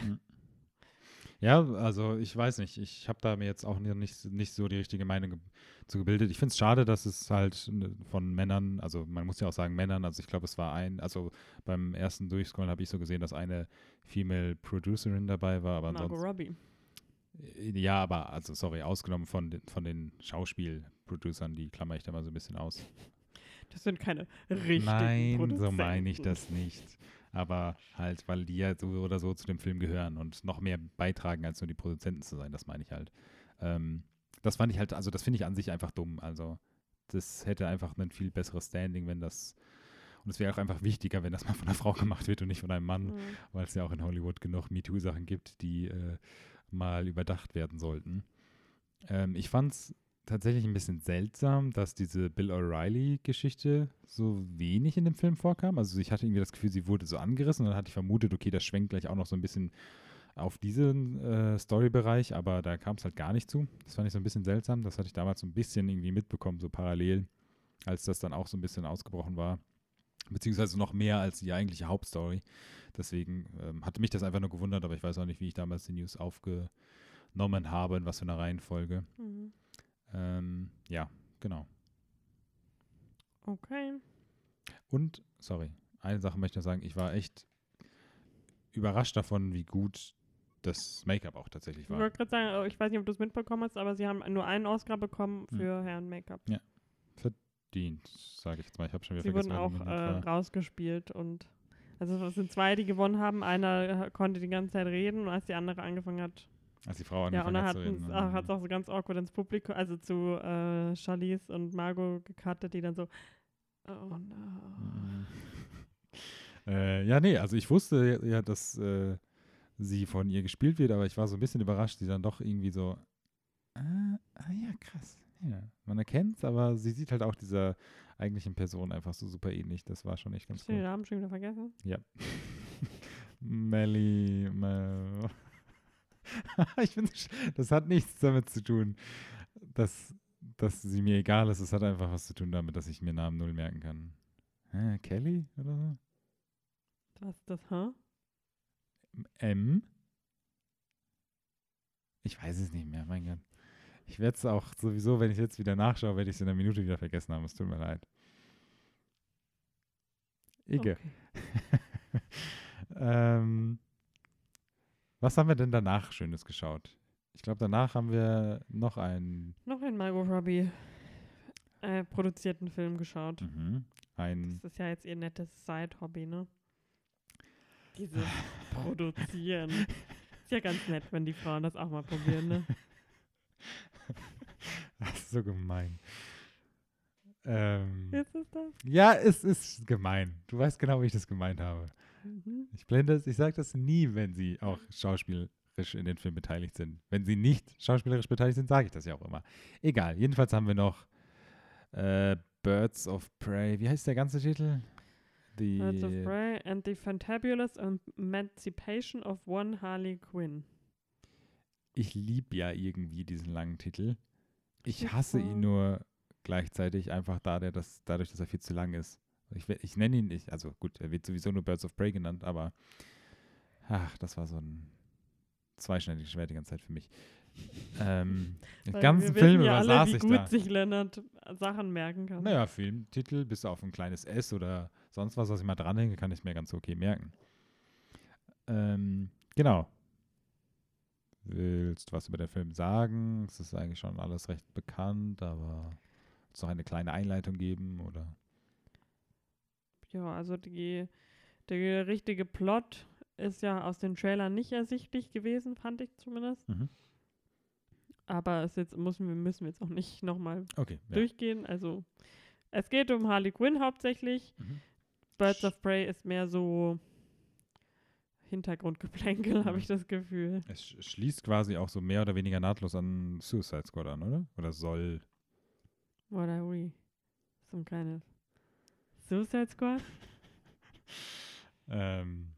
Ja, also ich weiß nicht. Ich habe da mir jetzt auch nicht, nicht so die richtige Meinung ge zu gebildet. Ich finde es schade, dass es halt ne, von Männern, also man muss ja auch sagen Männern, also ich glaube, es war ein, also beim ersten Durchscrollen habe ich so gesehen, dass eine Female Producerin dabei war, aber Margot. Robbie. Äh, Ja, aber, also sorry, ausgenommen von den, von den Schauspielproducern, die klammer ich da mal so ein bisschen aus. Das sind keine richtigen Nein, so Produzenten. meine ich das nicht. Aber halt, weil die ja so oder so zu dem Film gehören und noch mehr beitragen, als nur die Produzenten zu sein, das meine ich halt. Ähm, das fand ich halt, also das finde ich an sich einfach dumm. Also das hätte einfach ein viel besseres Standing, wenn das, und es wäre auch einfach wichtiger, wenn das mal von einer Frau gemacht wird und nicht von einem Mann, Mhm. weil es ja auch in Hollywood genug MeToo-Sachen gibt, die äh, mal überdacht werden sollten. Ähm, ich fand es tatsächlich ein bisschen seltsam, dass diese Bill O'Reilly-Geschichte so wenig in dem Film vorkam. Also ich hatte irgendwie das Gefühl, sie wurde so angerissen und dann hatte ich vermutet, okay, das schwenkt gleich auch noch so ein bisschen auf diesen äh, Story-Bereich, aber da kam es halt gar nicht zu. Das fand ich so ein bisschen seltsam. Das hatte ich damals so ein bisschen irgendwie mitbekommen, so parallel, als das dann auch so ein bisschen ausgebrochen war. Beziehungsweise noch mehr als die eigentliche Hauptstory. Deswegen ähm, hatte mich das einfach nur gewundert, aber ich weiß auch nicht, wie ich damals die News aufgenommen habe, in was für einer Reihenfolge. Mhm. Ähm, ja, genau. Okay. Und, sorry, eine Sache möchte ich noch sagen, ich war echt überrascht davon, wie gut das Make-up auch tatsächlich Ich war. wollte gerade sagen, äh, ich weiß nicht, ob du es mitbekommen hast, aber sie haben nur einen Oscar bekommen Hm. für Herren-Make-up. Verdient, sage ich jetzt mal. Ich habe schon wieder Sie vergessen, wurden wer auch äh, rausgespielt und also es sind zwei, die gewonnen haben. Einer äh, konnte die ganze Zeit reden und als die andere angefangen hat, Als die Frau ja, und angefangen dann hat hat es auch so ganz awkward ins Publikum, also zu äh, Charlize und Margot gecuttet, die dann so, oh no. Mhm. äh, ja, nee, also ich wusste ja, dass äh, sie von ihr gespielt wird, aber ich war so ein bisschen überrascht, sie dann doch irgendwie so, ah, ah ja, krass. Ja, man erkennt es, aber sie sieht halt auch dieser eigentlichen Person einfach so super ähnlich. Das war schon echt ganz Hast du den cool. Namen schon wieder vergessen? Ja. Melly, Mel. ich finde, das hat nichts damit zu tun, dass, dass sie mir egal ist. Es hat einfach was zu tun damit, dass ich mir Namen null merken kann. Hä, Kelly oder so? Was ist das, hä? M? Ich weiß es nicht mehr, mein Gott. Ich werde es auch sowieso, wenn ich jetzt wieder nachschaue, werde ich es in einer Minute wieder vergessen haben. Es tut mir leid. Ige. Okay. ähm, was haben wir denn danach Schönes geschaut? Ich glaube, danach haben wir noch einen, Noch einen Margot Robbie äh, produzierten Film geschaut. mhm, ein Das ist ja jetzt ihr nettes Side-Hobby, ne? Dieses Produzieren. Ist ja ganz nett, wenn die Frauen das auch mal probieren, ne? das ist so gemein. Ähm, Ist das? ja, es ist gemein. Du weißt genau, wie ich das gemeint habe. Mhm. Ich blende es, ich sage das nie, wenn sie auch schauspielerisch in den Film beteiligt sind. Wenn sie nicht schauspielerisch beteiligt sind, sage ich das ja auch immer. Egal, jedenfalls haben wir noch äh, Birds of Prey. Wie heißt der ganze Titel? Die, Birds of Prey and the Fantabulous Emancipation of One Harley Quinn. Ich liebe ja irgendwie diesen langen Titel. Ich hasse ihn nur gleichzeitig einfach da, der das, dadurch, dass er viel zu lang ist. Ich, ich nenne ihn nicht, also gut, er wird sowieso nur Birds of Prey genannt, aber ach, das war so ein zweischneidiges Schwert die ganze Zeit für mich. Ähm, den ganzen Film ja alle, saß wie ich gut da. sich Lennart Sachen merken kann. Naja, Filmtitel, bis auf ein kleines S oder sonst was, was ich mal dranhänge, kann ich mir ganz okay merken. Ähm, genau. Willst du was über den Film sagen? Es ist eigentlich schon alles recht bekannt, aber es noch eine kleine Einleitung geben oder? Ja, also die, der richtige Plot ist ja aus den Trailern nicht ersichtlich gewesen, fand ich zumindest. Mhm. Aber es jetzt müssen wir müssen wir jetzt auch nicht nochmal Okay. Ja. durchgehen. Also es geht um Harley Quinn hauptsächlich. Mhm. Birds of Prey ist mehr so Hintergrundgeplänkel, habe Mhm. ich das Gefühl. Es sch- schließt quasi auch so mehr oder weniger nahtlos an Suicide Squad an, oder? Oder soll. What are we? So ein kleines Suicide Squad? Ähm,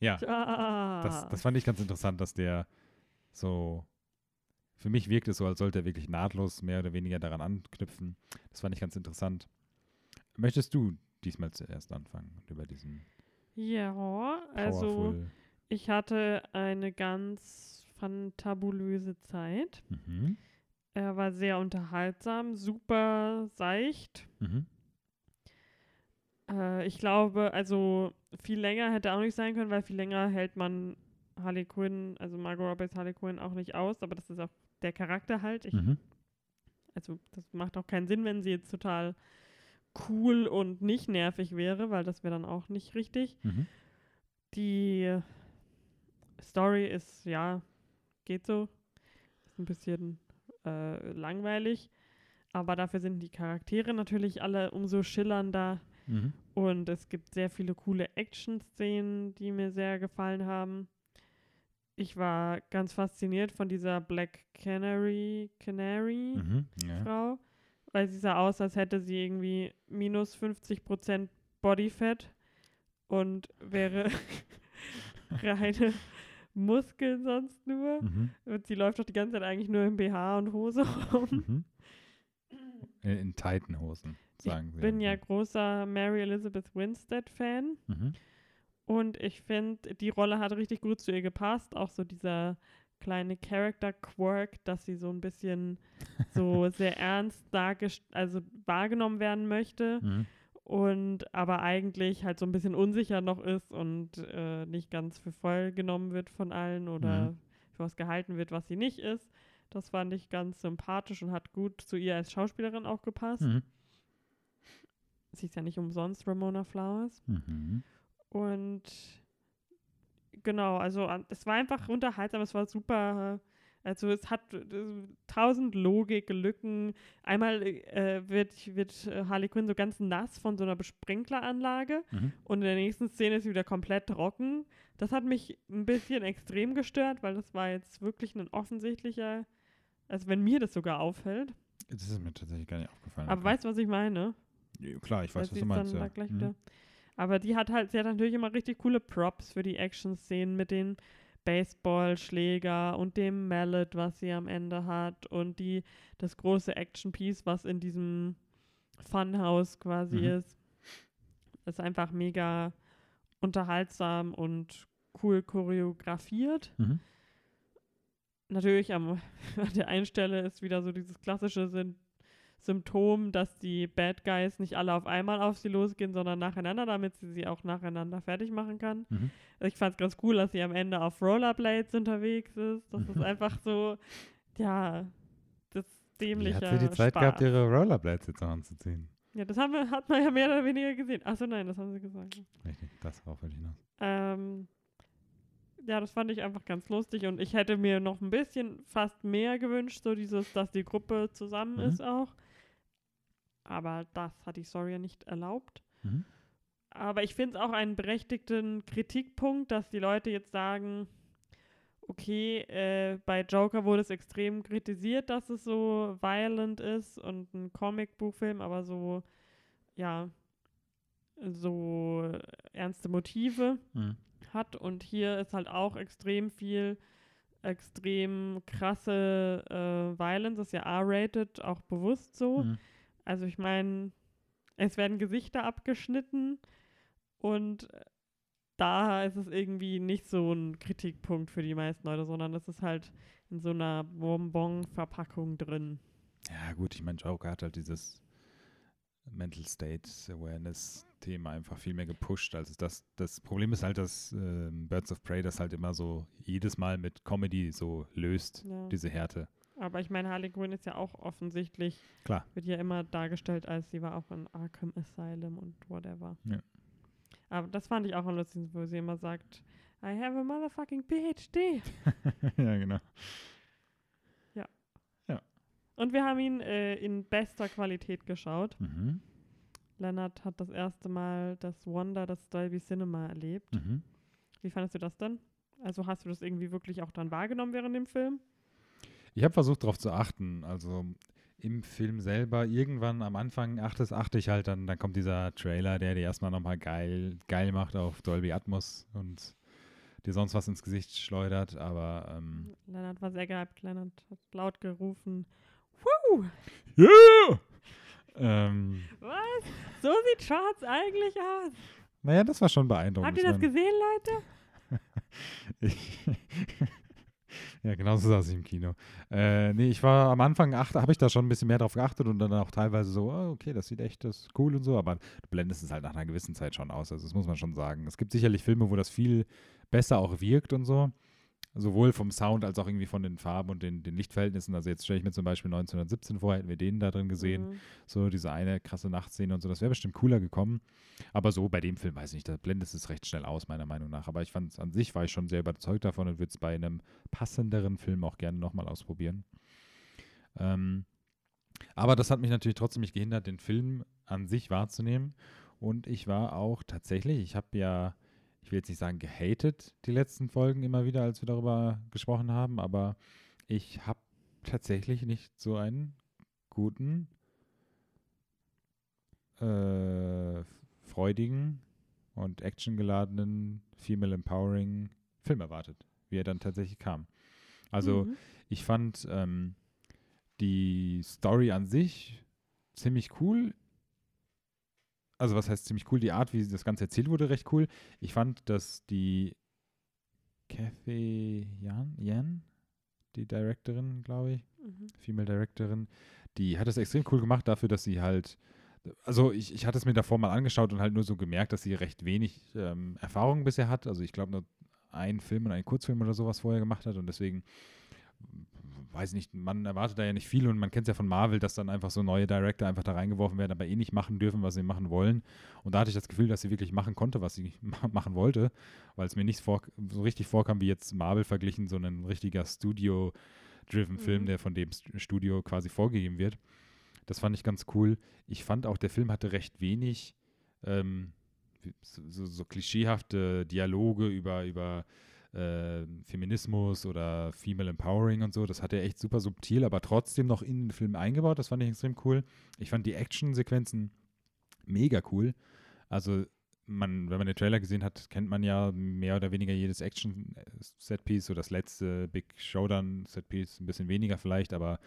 ja. Ah. Das, das fand ich ganz interessant, dass der so, für mich wirkt es so, als sollte er wirklich nahtlos mehr oder weniger daran anknüpfen. Das fand ich ganz interessant. Möchtest du diesmal zuerst anfangen über diesen ja, also ich hatte eine ganz fantabulöse Zeit. Mhm. Er war sehr unterhaltsam, super seicht. Mhm. Äh, ich glaube, also viel länger hätte auch nicht sein können, weil viel länger hält man Harley Quinn, also Margot Robbins Harley Quinn auch nicht aus, aber das ist auch der Charakter halt. Ich, Mhm. Also das macht auch keinen Sinn, wenn sie jetzt total cool und nicht nervig wäre, weil das wäre dann auch nicht richtig. Mhm. Die Story ist, ja, geht so. Ist ein bisschen äh, langweilig. Aber dafür sind die Charaktere natürlich alle umso schillernder. Mhm. Und es gibt sehr viele coole Action-Szenen, die mir sehr gefallen haben. Ich war ganz fasziniert von dieser Black Canary, Canary Mhm. Ja. Frau, weil sie sah aus, als hätte sie irgendwie minus 50% Bodyfat und wäre reine Muskeln sonst nur. Mhm. Und sie läuft doch die ganze Zeit eigentlich nur im BH und Hose rum. Mhm. In, in Titanhosen, sagen ich sie. bin ja großer Mary Elizabeth Winstead-Fan Mhm. und ich finde, die Rolle hat richtig gut zu ihr gepasst. Auch so dieser kleine Character-Quirk, dass sie so ein bisschen so sehr ernst also wahrgenommen werden möchte. Mhm. und aber eigentlich halt so ein bisschen unsicher noch ist und äh, nicht ganz für voll genommen wird von allen oder Mhm. für was gehalten wird, was sie nicht ist. Das fand ich ganz sympathisch und hat gut zu ihr als Schauspielerin auch gepasst. Mhm. Sie ist ja nicht umsonst Ramona Flowers. Mhm. Und genau, also es war einfach unterhaltsam, es war super. Also es hat äh, tausend Logiklücken. Einmal äh, wird, wird Harley Quinn so ganz nass von so einer Besprinkleranlage Mhm. und in der nächsten Szene ist sie wieder komplett trocken. Das hat mich ein bisschen extrem gestört, weil das war jetzt wirklich ein offensichtlicher, also wenn mir das sogar auffällt. Das ist mir tatsächlich gar nicht aufgefallen. Aber okay. weißt du, was ich meine? Klar, ich weiß, was du meinst. Ja. Mhm. Aber die hat halt, sie hat natürlich immer richtig coole Props für die Action-Szenen mit den Baseballschläger und dem Mallet, was sie am Ende hat und die, das große Action-Piece, was in diesem Funhouse quasi Mhm. ist. Ist einfach mega unterhaltsam und cool choreografiert. Mhm. Natürlich am, an der einen Stelle ist wieder so dieses klassische Sym Symptom, dass die Bad Guys nicht alle auf einmal auf sie losgehen, sondern nacheinander, damit sie sie auch nacheinander fertig machen kann. Mhm. Ich fand es ganz cool, dass sie am Ende auf Rollerblades unterwegs ist. Das ist einfach so, ja, das Wie dämliche hat sie die Zeit Spaß. gehabt, ihre Rollerblades jetzt anzuziehen? Ja, das haben wir, hat man ja mehr oder weniger gesehen. Achso, nein, das haben sie gesagt. Richtig, das war völlig hinaus. Ähm, ja, das fand ich einfach ganz lustig und ich hätte mir noch ein bisschen fast mehr gewünscht, so dieses, dass die Gruppe zusammen Mhm. ist auch. Aber das hat die Story ja nicht erlaubt. Mhm. Aber ich finde es auch einen berechtigten Kritikpunkt, dass die Leute jetzt sagen, okay, äh, bei Joker wurde es extrem kritisiert, dass es so violent ist und ein Comicbuchfilm, aber so, ja, so ernste Motive Mhm. hat. Und hier ist halt auch extrem viel, extrem krasse äh, Violence, ist ja R-rated, auch bewusst so. Mhm. Also ich meine, es werden Gesichter abgeschnitten und da ist es irgendwie nicht so ein Kritikpunkt für die meisten Leute, sondern es ist halt in so einer Bonbon-Verpackung drin. Ja, gut, ich meine, Joker hat halt dieses Mental State Awareness Thema einfach viel mehr gepusht. Also das, das Problem ist halt, dass ähm, Birds of Prey das halt immer so jedes Mal mit Comedy so löst, Ja. diese Härte. Aber ich meine, Harley Quinn ist ja auch offensichtlich, Klar. wird ja immer dargestellt, als sie war auch in Arkham Asylum und whatever. Ja. Aber das fand ich auch am lustigsten, wo sie immer sagt, I have a motherfucking PhD. ja, genau. Und wir haben ihn äh, in bester Qualität geschaut. Mhm. Lennart hat das erste Mal das Wonder des Dolby Cinema erlebt. Mhm. Wie fandest du das denn? Also hast du das irgendwie wirklich auch dann wahrgenommen während dem Film? Ich habe versucht, darauf zu achten. Also im Film selber, irgendwann am Anfang achtest, achte ich halt dann, dann kommt dieser Trailer, der dir erstmal nochmal geil, geil macht auf Dolby Atmos und dir sonst was ins Gesicht schleudert. Aber ähm, Lennart war sehr gehypt. Lennart hat laut gerufen, Woo! yeah! ähm, Was? So sieht Charts eigentlich aus. naja, das war schon beeindruckend. Habt ihr das gesehen, Leute? Ich ja, genau so saß ich im Kino. Äh, nee, ich war am Anfang, habe ich da schon ein bisschen mehr drauf geachtet und dann auch teilweise so, oh, okay, das sieht echt das cool und so, aber du blendest es halt nach einer gewissen Zeit schon aus. Also das muss man schon sagen. Es gibt sicherlich Filme, wo das viel besser auch wirkt und so. Sowohl vom Sound als auch irgendwie von den Farben und den, den Lichtverhältnissen. Also jetzt stelle ich mir zum Beispiel 1917 vor, hätten wir den da drin gesehen. Mhm. So diese eine krasse Nachtszene und so, das wäre bestimmt cooler gekommen. Aber so bei dem Film, weiß ich nicht, da blendet es recht schnell aus, meiner Meinung nach. Aber ich fand es an sich, war ich schon sehr überzeugt davon und würde es bei einem passenderen Film auch gerne nochmal ausprobieren. Ähm, aber das hat mich natürlich trotzdem nicht gehindert, den Film an sich wahrzunehmen. Und ich war auch tatsächlich, ich habe ja, ich will jetzt nicht sagen gehatet, die letzten Folgen immer wieder, als wir darüber gesprochen haben, aber ich habe tatsächlich nicht so einen guten äh, freudigen und actiongeladenen, female empowering Film erwartet, wie er dann tatsächlich kam. Also Mhm. ich fand ähm, die Story an sich ziemlich cool. Also was heißt ziemlich cool? Die Art, wie das Ganze erzählt wurde, recht cool. Ich fand, dass die Kathy Yan, Yan die Directorin, glaube ich, Mhm. Female Directorin, die hat es extrem cool gemacht dafür, dass sie halt also ich, ich hatte es mir davor mal angeschaut und halt nur so gemerkt, dass sie recht wenig ähm, Erfahrung bisher hat. Also ich glaube nur einen Film und einen Kurzfilm oder sowas vorher gemacht hat und deswegen weiß nicht, man erwartet da ja nicht viel und man kennt es ja von Marvel, dass dann einfach so neue Director einfach da reingeworfen werden, aber eh nicht machen dürfen, was sie machen wollen. Und da hatte ich das Gefühl, dass sie wirklich machen konnte, was sie ma- machen wollte, weil es mir nicht vor, so richtig vorkam, wie jetzt Marvel verglichen, so ein richtiger Studio-driven Film, Mhm. der von dem St- Studio quasi vorgegeben wird. Das fand ich ganz cool. Ich fand auch, der Film hatte recht wenig ähm, so, so, so klischeehafte Dialoge über, über äh, Feminismus oder Female Empowering und so. Das hat er echt super subtil, aber trotzdem noch in den Film eingebaut. Das fand ich extrem cool. Ich fand die Action-Sequenzen mega cool. Also man, wenn man den Trailer gesehen hat, kennt man ja mehr oder weniger jedes Action-Setpiece. So das letzte Big Showdown-Setpiece ein bisschen weniger vielleicht, aber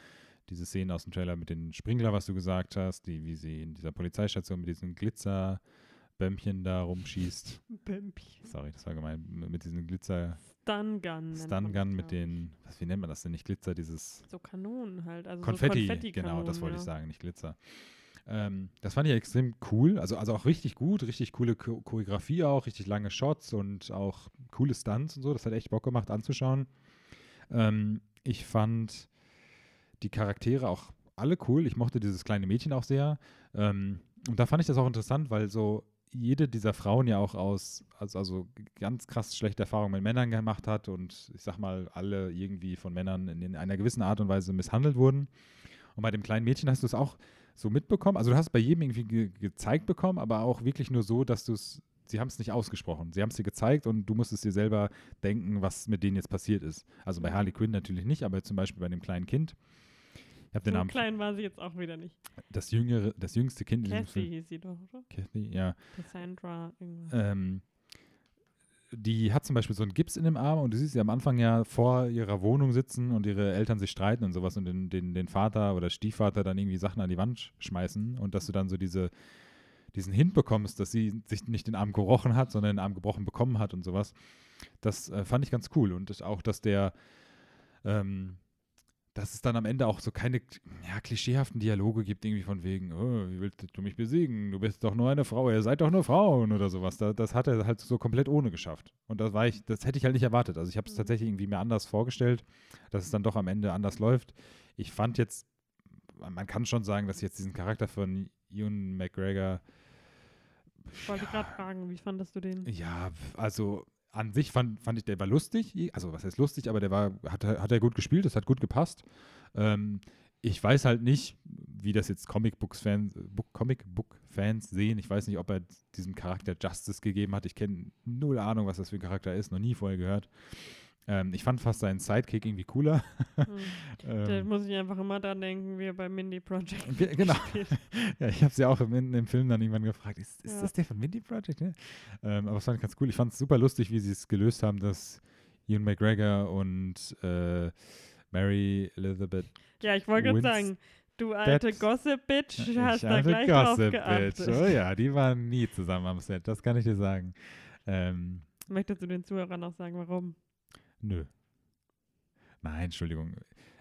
diese Szene aus dem Trailer mit den Sprinkler, was du gesagt hast, die, wie sie in dieser Polizeistation mit diesen Glitzerbämmchen da rumschießt. Bämpchen. Sorry, das war gemein. Mit diesen Glitzer Stun Gun. nennt man Stun das, Gun mit den, was, wie nennt man das denn? Nicht Glitzer, dieses So Kanonen halt. Also Konfetti. so Konfetti genau, das wollte ja. ich sagen, nicht Glitzer. Ähm, das fand ich extrem cool, also, also auch richtig gut, richtig coole Cho Choreografie auch, richtig lange Shots und auch coole Stunts und so. Das hat echt Bock gemacht anzuschauen. Ähm, ich fand die Charaktere auch alle cool. Ich mochte dieses kleine Mädchen auch sehr. Ähm, und da fand ich das auch interessant, weil so jede dieser Frauen ja auch aus, also, also ganz krass schlechte Erfahrungen mit Männern gemacht hat und ich sag mal, alle irgendwie von Männern in, in einer gewissen Art und Weise misshandelt wurden. Und bei dem kleinen Mädchen hast du es auch so mitbekommen. Also du hast es bei jedem irgendwie ge gezeigt bekommen, aber auch wirklich nur so, dass du es, sie haben es nicht ausgesprochen. Sie haben es dir gezeigt und du musstest dir selber denken, was mit denen jetzt passiert ist. Also bei Harley Quinn natürlich nicht, aber zum Beispiel bei dem kleinen Kind. Ich habe den Namen, klein war sie jetzt auch wieder nicht. das jüngere, das jüngste Kind Kathy hieß sie doch, oder? Kathy, ja. Cassandra, irgendwas. Ähm, die hat zum Beispiel so einen Gips in dem Arm und du siehst sie am Anfang ja vor ihrer Wohnung sitzen und ihre Eltern sich streiten und sowas und den, den, den Vater oder Stiefvater dann irgendwie Sachen an die Wand sch- schmeißen und dass du dann so diese, diesen Hint bekommst, dass sie sich nicht den Arm gerochen hat, sondern den Arm gebrochen bekommen hat und sowas. Das äh, fand ich ganz cool und auch, dass der ähm, dass es dann am Ende auch so keine ja, klischeehaften Dialoge gibt, irgendwie von wegen, oh, wie willst du mich besiegen? Du bist doch nur eine Frau, ihr seid doch nur Frauen oder sowas. Da, das hat er halt so komplett ohne geschafft. Und das war ich, das hätte ich halt nicht erwartet. Also ich habe es Mhm. tatsächlich irgendwie mir anders vorgestellt, dass es dann doch am Ende anders läuft. Ich fand jetzt, man kann schon sagen, dass ich jetzt diesen Charakter von Ewan McGregor Ich wollte gerade fragen, wie fandest du den? ja, also an sich fand, fand ich, der war lustig. Also, was heißt lustig, aber der war, hat, hat er gut gespielt, das hat gut gepasst. Ähm, ich weiß halt nicht, wie das jetzt Comic-Books-Fans Book, Comic-Book-Fans sehen. Ich weiß nicht, ob er diesem Charakter Justice gegeben hat. Ich kenne null Ahnung, was das für ein Charakter ist, noch nie vorher gehört. Ähm, ich fand fast seinen Sidekick irgendwie cooler. Hm. Da ähm, muss ich einfach immer dran denken, wie er bei Mindy Project Ge- genau. ja, ich habe sie auch im, im Film dann irgendwann gefragt, ist, ist Ja. das der von Mindy Project? Ne? Ähm, aber das fand ich ganz cool. Ich fand es super lustig, wie sie es gelöst haben, dass Ewan McGregor und äh, Mary Elizabeth Ja, ich wollte gerade sagen, du alte Gossip-Bitch, hast da gleich drauf Gossip geachtet. Bitch. Oh ja, die waren nie zusammen am Set, das kann ich dir sagen. Ähm, Möchtest du den Zuhörern auch sagen, warum? Nö. Nein, Entschuldigung.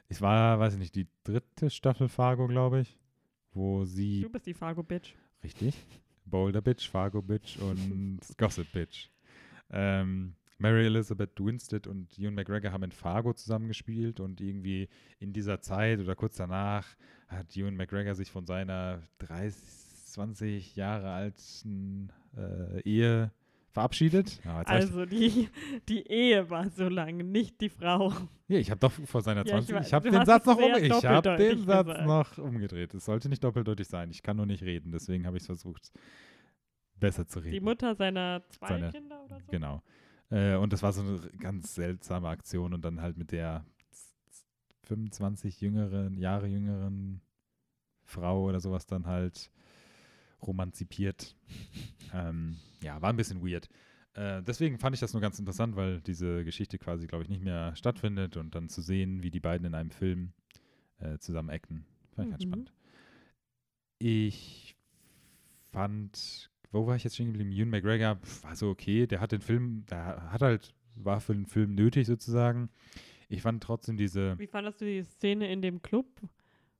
Es war, weiß ich nicht, die dritte Staffel Fargo, glaube ich, wo sie Du bist die Fargo-Bitch. Richtig. Boulder Bitch, Fargo Bitch und Gossip Bitch. Ähm, Mary Elizabeth Winstead und Ewan McGregor haben in Fargo zusammengespielt und irgendwie in dieser Zeit oder kurz danach hat Ewan McGregor sich von seiner 30, 20 Jahre alten äh, Ehe verabschiedet. Ja, Also die, die Ehe war so lang, nicht die Frau. ja, ich habe doch vor seiner Ja, ich 20. Ich, habe den Satz noch um, sehr ich habe den Satz gesagt. noch umgedreht. Es sollte nicht doppeldeutig sein. Ich kann nur nicht reden, deswegen habe ich es versucht, besser zu reden. Die Mutter seiner zwei Seine- Kinder oder so? Genau. Äh, und das war so eine ganz seltsame Aktion und dann halt mit der z- z- 25 jüngeren, Jahre jüngeren Frau oder sowas dann halt romanzipiert. ähm, ja, war ein bisschen weird. Äh, deswegen fand ich das nur ganz interessant, weil diese Geschichte quasi, glaube ich, nicht mehr stattfindet und dann zu sehen, wie die beiden in einem Film äh, zusammen acten, fand ich ganz Mhm. spannend. Ich fand, wo war ich jetzt stehen geblieben? Ewan McGregor war so okay. Der hat den Film, der hat halt, war für den Film nötig sozusagen. Ich fand trotzdem diese, Wie fandest du die Szene in dem Club,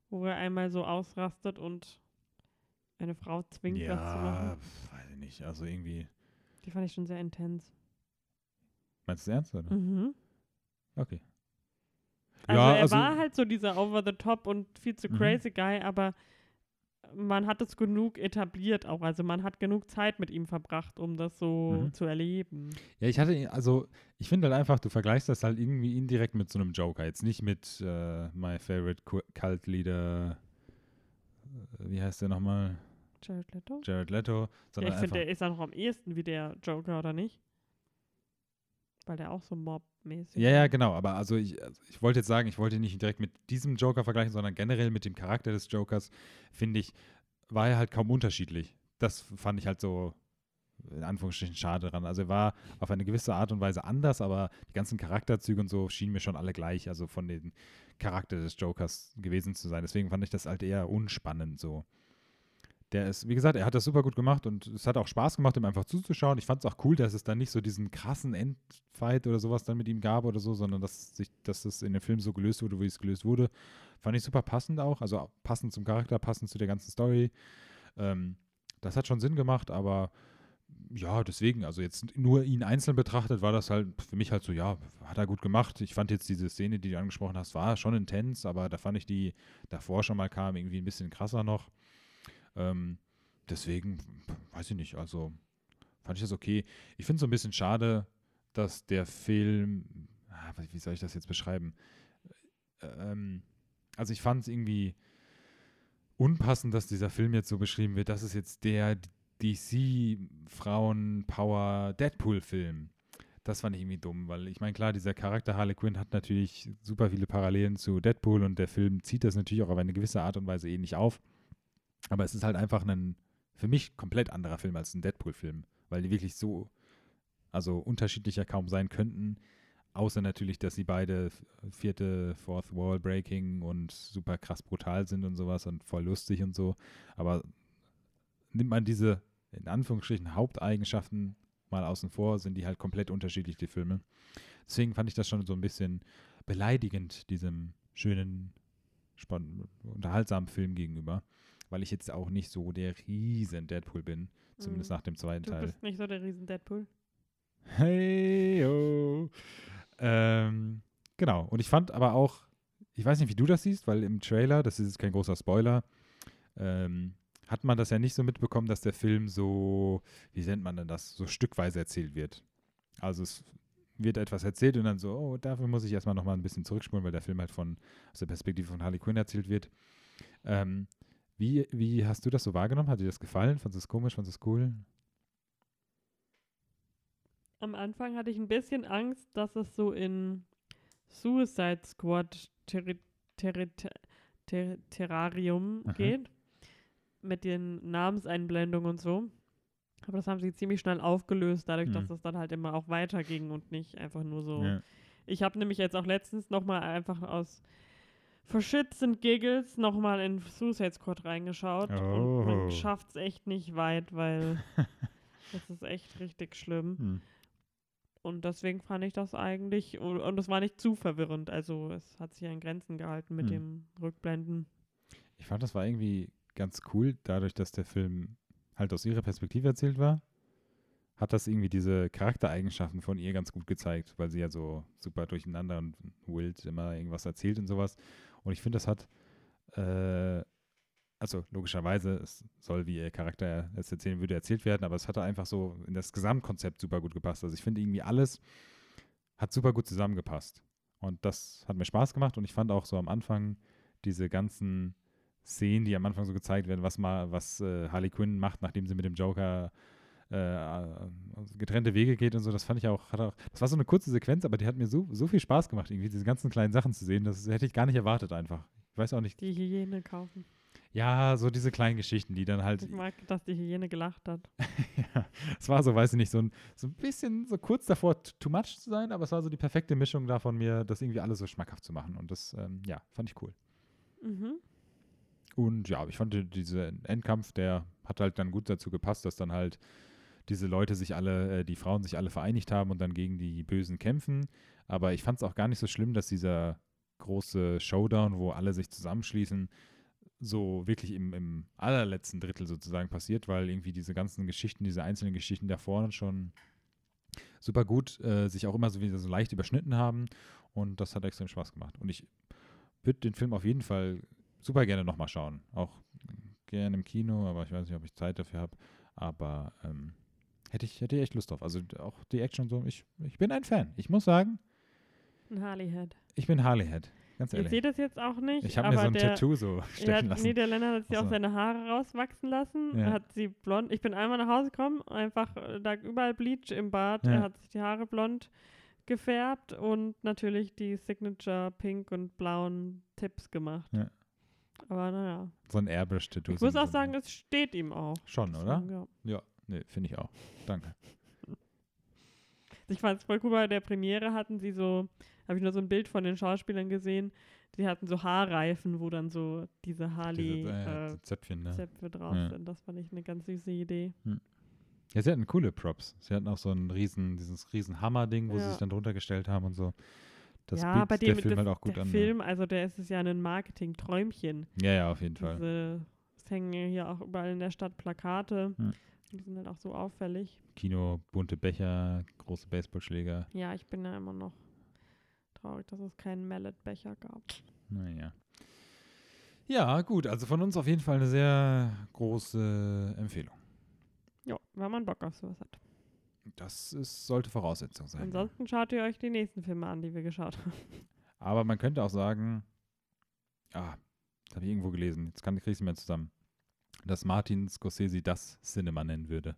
wo er einmal so ausrastet und eine Frau zwingt, das zu Ja, machen. pf, weiß ich nicht. Also irgendwie. Die fand ich schon sehr intens. Meinst du es ernst? Oder? Mhm. Okay. Also ja, er also, war halt so dieser over the top und viel zu Mhm. crazy Guy, aber man hat es genug etabliert auch. Also man hat genug Zeit mit ihm verbracht, um das so Mhm. zu erleben. Ja, ich hatte, also ich finde halt einfach, du vergleichst das halt irgendwie indirekt mit so einem Joker. Jetzt nicht mit äh, My Favorite Cu- Cult Leader, äh, wie heißt der nochmal? Jared Leto? Jared Leto, Ja, sondern ich finde, der ist auch noch am ehesten wie der Joker, oder nicht? Weil der auch so Mob-mäßig Ja, ja, genau. Aber also ich, also ich wollte jetzt sagen, ich wollte nicht direkt mit diesem Joker vergleichen, sondern generell mit dem Charakter des Jokers, finde ich, war er halt kaum unterschiedlich. Das fand ich halt so in Anführungsstrichen schade dran. Also er war auf eine gewisse Art und Weise anders, aber die ganzen Charakterzüge und so schienen mir schon alle gleich, also von dem Charakter des Jokers gewesen zu sein. Deswegen fand ich das halt eher unspannend so. Der ist, wie gesagt, er hat das super gut gemacht und es hat auch Spaß gemacht, ihm einfach zuzuschauen. Ich fand es auch cool, dass es dann nicht so diesen krassen Endfight oder sowas dann mit ihm gab oder so, sondern dass sich, dass es in dem Film so gelöst wurde, wie es gelöst wurde. Fand ich super passend auch, also passend zum Charakter, passend zu der ganzen Story. Ähm, das hat schon Sinn gemacht, aber ja, deswegen, also jetzt nur ihn einzeln betrachtet, war das halt für mich halt so, ja, hat er gut gemacht. Ich fand jetzt diese Szene, die du angesprochen hast, war schon intens, aber da fand ich die davor schon mal kam, irgendwie ein bisschen krasser noch. Ähm, deswegen, weiß ich nicht, also fand ich das okay. Ich finde es so ein bisschen schade, dass der Film, ah, wie soll ich das jetzt beschreiben? Ähm, also ich fand es irgendwie unpassend, dass dieser Film jetzt so beschrieben wird. Das ist jetzt der DC-Frauen-Power-Deadpool-Film. Das fand ich irgendwie dumm, weil ich meine, klar, dieser Charakter Harley Quinn hat natürlich super viele Parallelen zu Deadpool und der Film zieht das natürlich auch auf eine gewisse Art und Weise ähnlich auf. Aber es ist halt einfach ein, für mich, komplett anderer Film als ein Deadpool-Film, weil die wirklich so, also unterschiedlicher kaum sein könnten. Außer natürlich, dass sie beide vierte Fourth Wall Breaking und super krass brutal sind und sowas und voll lustig und so. Aber nimmt man diese, in Anführungsstrichen, Haupteigenschaften mal außen vor, sind die halt komplett unterschiedlich, die Filme. Deswegen fand ich das schon so ein bisschen beleidigend, diesem schönen, spannenden, unterhaltsamen Film gegenüber. Weil ich jetzt auch nicht so der riesen Deadpool bin, zumindest Mhm. nach dem zweiten Du Teil. bist nicht so der riesen Deadpool. Hey, yo. Ähm, genau. Und ich fand aber auch, ich weiß nicht, wie du das siehst, weil im Trailer, das ist jetzt kein großer Spoiler, ähm, hat man das ja nicht so mitbekommen, dass der Film so, wie nennt man denn das, so stückweise erzählt wird. Also es wird etwas erzählt und dann so, oh, dafür muss ich erstmal nochmal ein bisschen zurückspulen, weil der Film halt von, aus der Perspektive von Harley Quinn erzählt wird. Ähm, wie, wie hast du das so wahrgenommen? Hat dir das gefallen? Fandest du es komisch? Fandest du es cool? Am Anfang hatte ich ein bisschen Angst, dass es so in Suicide Squad Terri Terri Ter Terrarium Aha. geht. Mit den Namenseinblendungen und so. Aber das haben sie ziemlich schnell aufgelöst, dadurch, dass Hm. es dann halt immer auch weiterging und nicht einfach nur so. Ja. Ich habe nämlich jetzt auch letztens nochmal einfach aus For Shits and Giggles nochmal in Suicide Squad reingeschaut. Und Oh. man schafft es echt nicht weit, weil das ist echt richtig schlimm. Hm. Und deswegen fand ich das eigentlich, und, und es war nicht zu verwirrend. Also es hat sich an Grenzen gehalten mit Hm. dem Rückblenden. Ich fand, das war irgendwie ganz cool, dadurch, dass der Film halt aus ihrer Perspektive erzählt war, hat das irgendwie diese Charaktereigenschaften von ihr ganz gut gezeigt, weil sie ja so super durcheinander und wild immer irgendwas erzählt und sowas. Und ich finde, das hat, äh, also logischerweise, es soll, wie ihr Charakter es erzählen würde, erzählt werden, aber es hatte einfach so in das Gesamtkonzept super gut gepasst. Also ich finde irgendwie alles hat super gut zusammengepasst. Und das hat mir Spaß gemacht und ich fand auch so am Anfang diese ganzen Szenen, die am Anfang so gezeigt werden, was mal, was äh, Harley Quinn macht, nachdem sie mit dem Joker äh, also getrennte Wege geht und so, das fand ich auch, hat auch, das war so eine kurze Sequenz, aber die hat mir so, so viel Spaß gemacht, irgendwie diese ganzen kleinen Sachen zu sehen, das hätte ich gar nicht erwartet einfach. Ich weiß auch nicht, Die Hyäne kaufen. ja, so diese kleinen Geschichten, die dann halt, Ich mag, dass die Hyäne gelacht hat. ja, es war so, weiß ich nicht, so ein, so ein bisschen so kurz davor, too much zu sein, aber es war so die perfekte Mischung davon, mir das irgendwie alles so schmackhaft zu machen und das, ähm, ja, fand ich cool. Mhm. Und ja, ich fand diesen Endkampf, der hat halt dann gut dazu gepasst, dass dann halt diese Leute sich alle, äh, die Frauen sich alle vereinigt haben und dann gegen die Bösen kämpfen. Aber ich fand es auch gar nicht so schlimm, dass dieser große Showdown, wo alle sich zusammenschließen, so wirklich im, im allerletzten Drittel sozusagen passiert, weil irgendwie diese ganzen Geschichten, diese einzelnen Geschichten davor schon super gut äh, sich auch immer so wieder so leicht überschnitten haben und das hat extrem Spaß gemacht. Und ich würde den Film auf jeden Fall super gerne nochmal schauen. Auch gerne im Kino, aber ich weiß nicht, ob ich Zeit dafür habe. Aber ähm, hätte, ich, hätte ich echt Lust drauf. Also auch die Action und so. Ich, ich bin ein Fan. Ich muss sagen, Ein Harley-Head. ich bin Harley-Head. Ganz Ich ehrlich. sehe das jetzt auch nicht. Ich habe mir so ein der, Tattoo so stechen hat, lassen. nee, der Lennart hat sich Ach auch so. seine Haare rauswachsen lassen. Ja. Hat sie blond. Ich bin einmal nach Hause gekommen, einfach äh, da überall Bleach im Bart. Ja. Er hat sich die Haare blond gefärbt und natürlich die Signature pink und blauen Tipps gemacht. Ja. Aber naja. so ein Airbrush-Tattoo. Ich muss so- auch so- sagen, es steht ihm auch. Schon, oder? Ja. Ja, nee, finde ich auch. Danke. Ich fand es voll cool, bei der Premiere hatten sie so, habe ich nur so ein Bild von den Schauspielern gesehen, die hatten so Haarreifen, wo dann so diese Harley Diese, äh, äh, Zöpfchen, ne? Zöpfe drauf Ja. sind. Das fand ich eine ganz süße Idee. Ja, sie hatten coole Props. Sie hatten auch so einen riesen, dieses riesen Hammer-Ding, wo sie Ja. sich dann drunter gestellt haben und so. Das ja, bietet bei der dem Film das, halt auch gut der an. Film, also der ist es ja ein Marketing-Träumchen. Ja, ja, auf jeden Fall. Diese, es hängen ja hier auch überall in der Stadt Plakate. Hm. Die sind halt auch so auffällig. Kino, bunte Becher, große Baseballschläger. Ja, ich bin ja immer noch traurig, dass es keinen Mallet-Becher gab. Naja. Ja, gut. Also von uns auf jeden Fall eine sehr große Empfehlung. Ja, wenn man Bock auf sowas hat. Das ist, sollte Voraussetzung sein. Ansonsten schaut ihr euch die nächsten Filme an, die wir geschaut haben. Aber man könnte auch sagen, ah, das habe ich irgendwo gelesen, jetzt kann ich es nicht mehr zusammen, dass Martin Scorsese das Cinema nennen würde.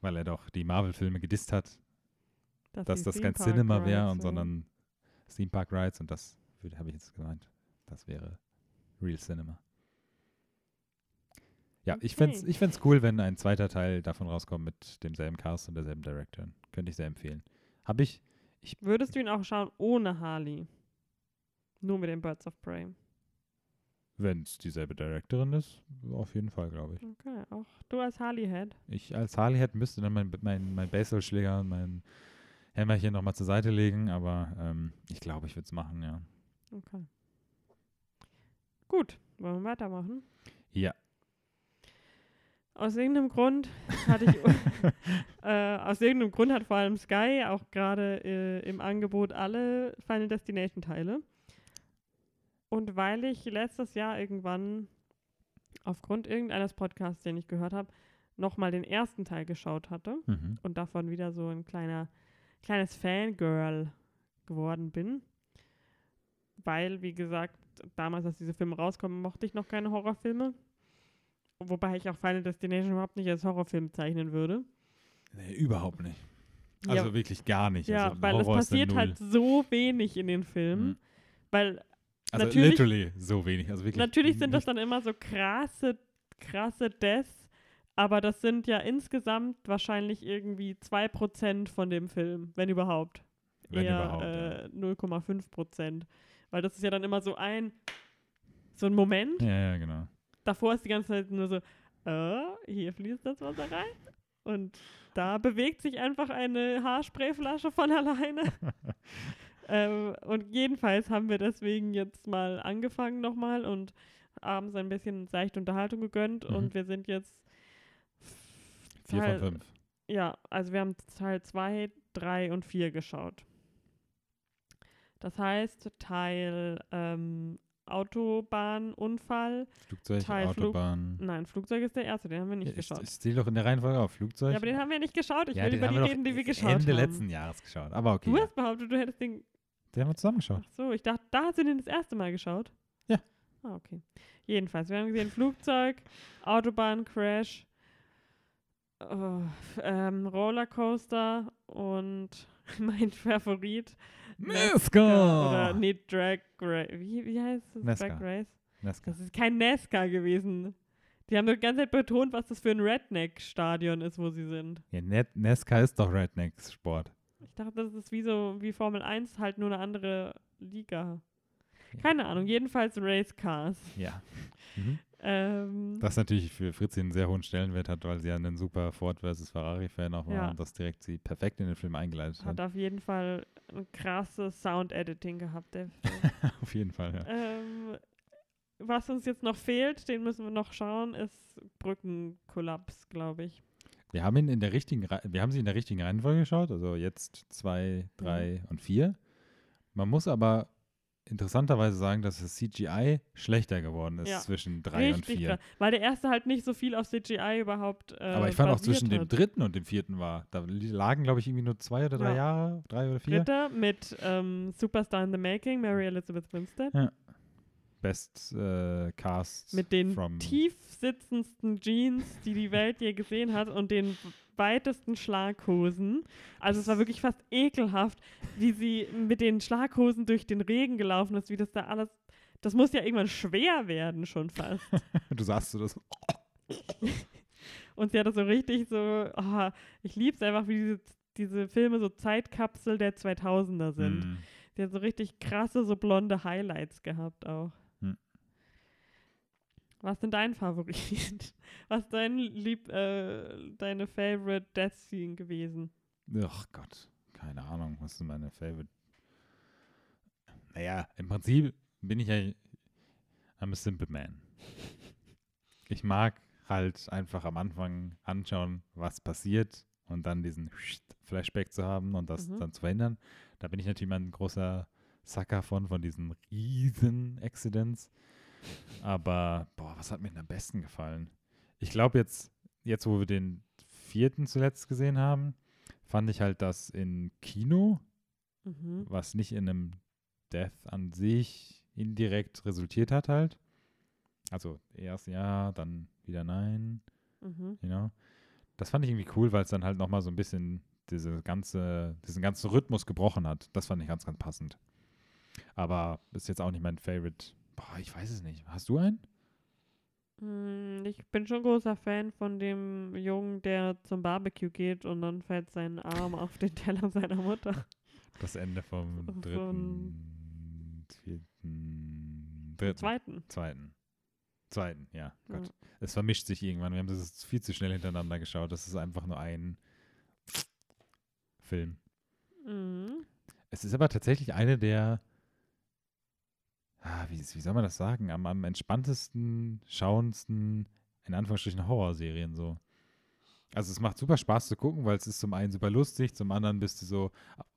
Weil er doch die Marvel-Filme gedisst hat, dass die das kein Cinema wäre, und sondern Theme Park Rides und das habe ich jetzt gemeint. Das wäre Real Cinema. Ja, ich fände es Okay. ich fänd's cool, wenn ein zweiter Teil davon rauskommt mit demselben Cast und derselben Director. Könnte ich sehr empfehlen. Habe ich, Würdest du ihn auch schauen ohne Harley? Nur mit den Birds of Prey. Wenn es dieselbe Directorin ist, auf jeden Fall, glaube ich. Okay, auch du als Harley-Head. Ich als Harley hätte müsste dann mein, mein, mein Baseballschläger und mein Hämmerchen nochmal zur Seite legen, aber ähm, ich glaube, ich würde es machen, ja. Okay. Gut, wollen wir weitermachen? Ja. Aus irgendeinem Grund hatte ich, äh, aus irgendeinem Grund hat vor allem Sky auch gerade äh, im Angebot alle Final Destination Teile. Und weil ich letztes Jahr irgendwann aufgrund irgendeines Podcasts, den ich gehört habe, nochmal den ersten Teil geschaut hatte Mhm. und davon wieder so ein kleiner, kleines Fangirl geworden bin. Weil, wie gesagt, damals, als diese Filme rauskommen, mochte ich noch keine Horrorfilme. Wobei ich auch Final Destination überhaupt nicht als Horrorfilm zeichnen würde. Nee, überhaupt nicht. Ja. Also wirklich gar nicht. Ja, also weil es passiert halt so wenig in den Filmen. Mhm. Weil Also natürlich- literally so wenig. Also wirklich natürlich sind das dann immer so krasse, krasse Deaths, aber das sind ja insgesamt wahrscheinlich irgendwie 2% von dem Film, wenn überhaupt. Wenn Eher überhaupt, ja. äh, 0,5%. Weil das ist ja dann immer so ein, so ein Moment. Ja, ja, genau. Davor ist die ganze Zeit nur so, äh, hier fließt das Wasser rein. Und da bewegt sich einfach eine Haarsprayflasche von alleine. ähm, und jedenfalls haben wir deswegen jetzt mal angefangen nochmal und abends ein bisschen seichte Unterhaltung gegönnt. Mhm. Und wir sind jetzt Vier Teil- von fünf. ja, also wir haben Teil 2, 3 und 4 geschaut. Das heißt, Teil ähm, Autobahnunfall. Flugzeug, Teil Flug- Autobahn. Nein, Flugzeug ist der erste, den haben wir nicht Ja, ich, geschaut. ich zähle doch in der Reihenfolge auf. Flugzeug. ja, aber den haben wir nicht geschaut. Ich Ja, will über die reden, die wir geschaut Ende haben. letzten Jahres geschaut. Aber okay. Du hast behauptet, du hättest den. Den haben wir zusammen geschaut. Ach so, ich dachte, da hast du den das erste Mal geschaut. Ja. Ah, okay. Jedenfalls, wir haben gesehen Flugzeug, Autobahncrash, äh, ähm, Rollercoaster und mein Favorit. NASCAR! Oder nee, Drag Race. Wie, wie heißt das? NASCAR. Drag Race? NASCAR. Das ist kein NASCAR gewesen. Die haben die ganze Zeit betont, was das für ein Redneck-Stadion ist, wo sie sind. Ja, Net NASCAR ist doch Rednecks-Sport. Ich dachte, das ist wie so wie Formel 1, halt nur eine andere Liga. Keine Ahnung, jedenfalls Race Cars. Ja. Mhm. Ähm, Das natürlich für Fritzi einen sehr hohen Stellenwert hat, weil sie ja ein super Ford versus Ferrari-Fan auch war Ja. und das direkt sie perfekt in den Film eingeleitet hat. hat auf jeden Fall ein krasses Sound-Editing gehabt, der Film. Auf jeden Fall, ja. ähm, was uns jetzt noch fehlt, den müssen wir noch schauen, ist Brückenkollaps, glaube ich. Wir haben ihn in der richtigen, wir haben sie in der richtigen Reihenfolge geschaut, also jetzt zwei, drei und vier. Man muss aber interessanterweise sagen, dass das CGI schlechter geworden ist Ja. zwischen drei und Richtig vier. krass. Weil der erste halt nicht so viel auf CGI überhaupt. Äh, aber ich fand auch zwischen dem hat. dritten und dem vierten war, da lagen, glaube ich, irgendwie nur zwei oder drei Ja. Jahre, drei oder vier. Dritter mit ähm, Superstar in the Making, Mary Elizabeth Winstead. Best äh, Cast Mit den from tief sitzendsten Jeans, die die Welt je gesehen hat und den weitesten Schlaghosen. Also es war wirklich fast ekelhaft, wie sie mit den Schlaghosen durch den Regen gelaufen ist, wie das da alles. Das muss ja irgendwann schwer werden schon fast. Du sagst so das. Und sie hatte so richtig so, oh, ich liebe es einfach, wie diese, diese Filme so Zeitkapsel der 2000er sind. Mm. Die hat so richtig krasse, so blonde Highlights gehabt auch. Was ist denn dein Favorit? Was ist dein Lieb, äh, deine Favorite Death Scene gewesen? Ach Gott, keine Ahnung, was ist meine Favorite? Naja, im Prinzip bin ich ja, I'm a simple man. Ich mag halt einfach am Anfang anschauen, was passiert und dann diesen Flashback zu haben und das Mhm. dann zu verhindern. Da bin ich natürlich mal ein großer Sucker von, von diesen riesen Accidents. Aber, boah, was hat mir denn am besten gefallen? Ich glaube jetzt, jetzt wo wir den vierten zuletzt gesehen haben, fand ich halt das in Kino, Mhm. was nicht in einem Death an sich indirekt resultiert hat halt. Also erst ja, dann wieder nein, Mhm. you know. Das fand ich irgendwie cool, weil es dann halt nochmal so ein bisschen diese ganze, diesen ganzen Rhythmus gebrochen hat. Das fand ich ganz, ganz passend. Aber ist jetzt auch nicht mein Favorite. Boah, ich weiß es nicht. Hast du einen? Mm, Ich bin schon großer Fan von dem Jungen, der zum Barbecue geht und dann fällt sein Arm auf den Teller seiner Mutter. Das Ende vom dritten, vierten, dritten, Zweiten. zweiten. Zweiten, ja, Gott. Ja. Es vermischt sich irgendwann. Wir haben das viel zu schnell hintereinander geschaut. Das ist einfach nur ein Film. Mhm. Es ist aber tatsächlich eine der, wie, wie soll man das sagen, am, am entspanntesten, schauendsten, in Anführungsstrichen, Horrorserien so. Also es macht super Spaß zu gucken, weil es ist zum einen super lustig, zum anderen bist du so,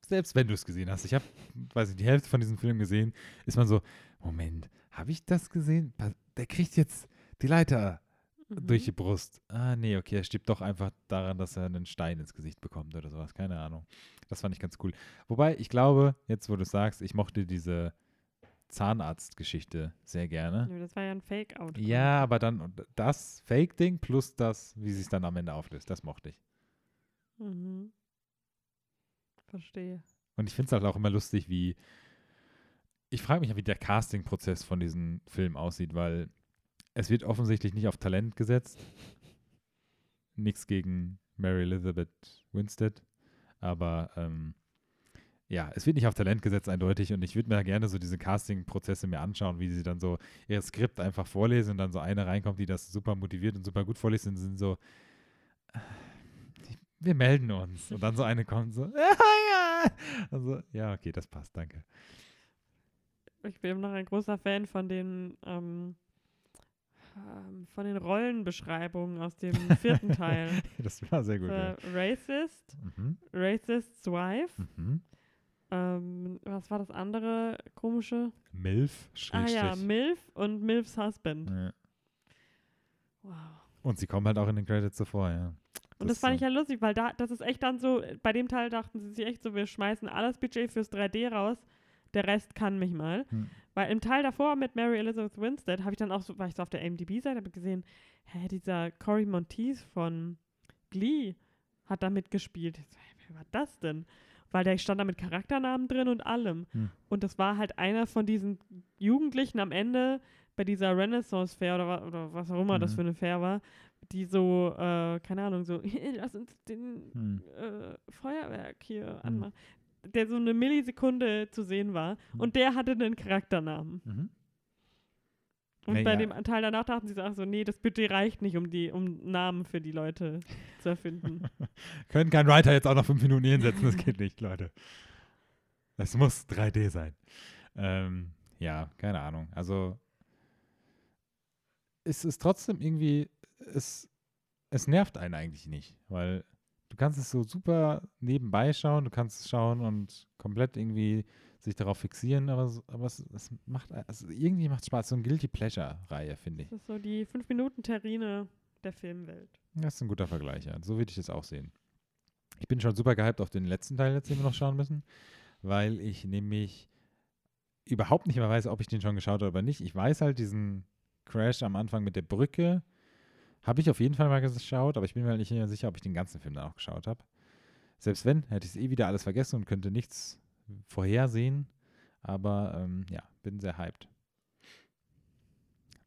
selbst wenn du es gesehen hast, ich habe, weiß ich, die Hälfte von diesem Film gesehen, ist man so, Moment, habe ich das gesehen? Der kriegt jetzt die Leiter Mhm. durch die Brust. Ah, nee, okay, er stirbt doch einfach daran, dass er einen Stein ins Gesicht bekommt oder sowas. Keine Ahnung. Das fand ich ganz cool. Wobei, ich glaube, jetzt wo du sagst, ich mochte diese Zahnarztgeschichte sehr gerne. Ja, das war ja ein Fake-Out. Ja, aber dann das Fake-Ding plus das, wie sich dann am Ende auflöst, das mochte ich. Mhm. Verstehe. Und ich finde es halt auch immer lustig, wie. Ich frage mich ja, wie der Casting-Prozess von diesem Film aussieht, weil es wird offensichtlich nicht auf Talent gesetzt. Nichts gegen Mary Elizabeth Winstead. Aber ähm, ja, es wird nicht auf Talent gesetzt, eindeutig. Und ich würde mir gerne so diese Casting-Prozesse mir anschauen, wie sie dann so ihr Skript einfach vorlesen und dann so eine reinkommt, die das super motiviert und super gut vorliest und sind so, äh, wir melden uns. Und dann so eine kommt so, ja, ja. Also, ja, okay, das passt, danke. Ich bin noch ein großer Fan von den, ähm, ähm, von den Rollenbeschreibungen aus dem vierten Teil. Das war sehr gut. Ja. Racist, Mhm, Racist's Wife. mhm. Ähm, was war das andere komische? Milf, Ah ja, Schrägstrich. MILF und MILFs Husband. Ja. Wow. Und sie kommen halt auch in den Credits zuvor, ja. Und das, ist fand so. ich ja lustig, weil da, das ist echt dann so, bei dem Teil dachten sie sich echt so, wir schmeißen alles Budget fürs 3D raus, der Rest kann mich mal. Hm. Weil im Teil davor mit Mary Elizabeth Winstead habe ich dann auch so, war ich so auf der IMDb-Seite, habe gesehen, hä, dieser Cory Monteith von Glee hat da mitgespielt. Hä, wer war das denn? Weil der stand da mit Charakternamen drin und allem. Hm. Und das war halt einer von diesen Jugendlichen am Ende bei dieser Renaissance Fair oder, oder was auch immer das Mhm. für eine Fair war, die so, äh, keine Ahnung, so, lass uns den Hm. äh, Feuerwerk hier anmachen. Der so eine Millisekunde zu sehen war. Und der hatte einen Charakternamen. Mhm. Und Nee, bei dem Teil danach dachten sie so, ach so, nee, das Budget reicht nicht, um die, um Namen für die Leute zu erfinden. Können kein Writer jetzt auch noch fünf Minuten hier hinsetzen, das geht nicht, Leute. Es muss 3D sein. Ähm, ja, keine Ahnung. Also, es ist trotzdem irgendwie, es, es nervt einen eigentlich nicht, weil du kannst es so super nebenbei schauen, du kannst es schauen und komplett irgendwie sich darauf fixieren, aber, es- aber es, es macht, also irgendwie macht Spaß, so eine Guilty Pleasure-Reihe, finde ich. Das ist so die 5-Minuten-Terrine der Filmwelt. Das ist ein guter Vergleich, ja. So würde ich das auch sehen. Ich bin schon super gehypt auf den letzten Teil jetzt, den wir noch schauen müssen, weil ich nämlich überhaupt nicht mehr weiß, ob ich den schon geschaut habe oder nicht. Ich weiß halt diesen Crash am Anfang mit der Brücke, habe ich auf jeden Fall mal geschaut, aber ich bin mir halt nicht mehr sicher, ob ich den ganzen Film dann auch geschaut habe. Selbst wenn, hätte ich es eh wieder alles vergessen und könnte nichts vorhersehen, aber ähm, ja, bin sehr hyped.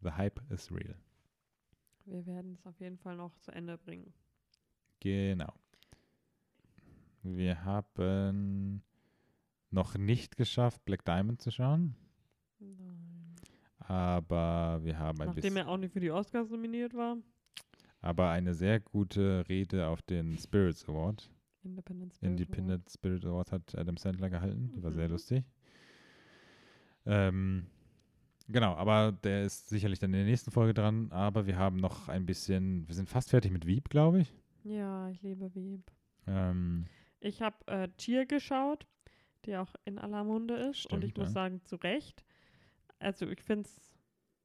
The hype is real. Wir werden es auf jeden Fall noch zu Ende bringen. Genau. Wir haben noch nicht geschafft, Black Diamond zu schauen, Nein. aber wir haben ein Nachdem bisschen, er auch nicht für die Oscars nominiert war. aber eine sehr gute Rede auf den Spirits Award. Independent Spirit Award. Independent Spirit Award hat Adam Sandler gehalten. Die war sehr Mhm. lustig. Ähm, genau, aber der ist sicherlich dann in der nächsten Folge dran. Aber wir haben noch ein bisschen, wir sind fast fertig mit Wieb, glaube ich. Ja, ich liebe Wieb. Ähm, Ich habe äh, Cheer geschaut, die auch in aller Munde ist. und Stimmt, ich muss ja. sagen, zu Recht. Also ich finde es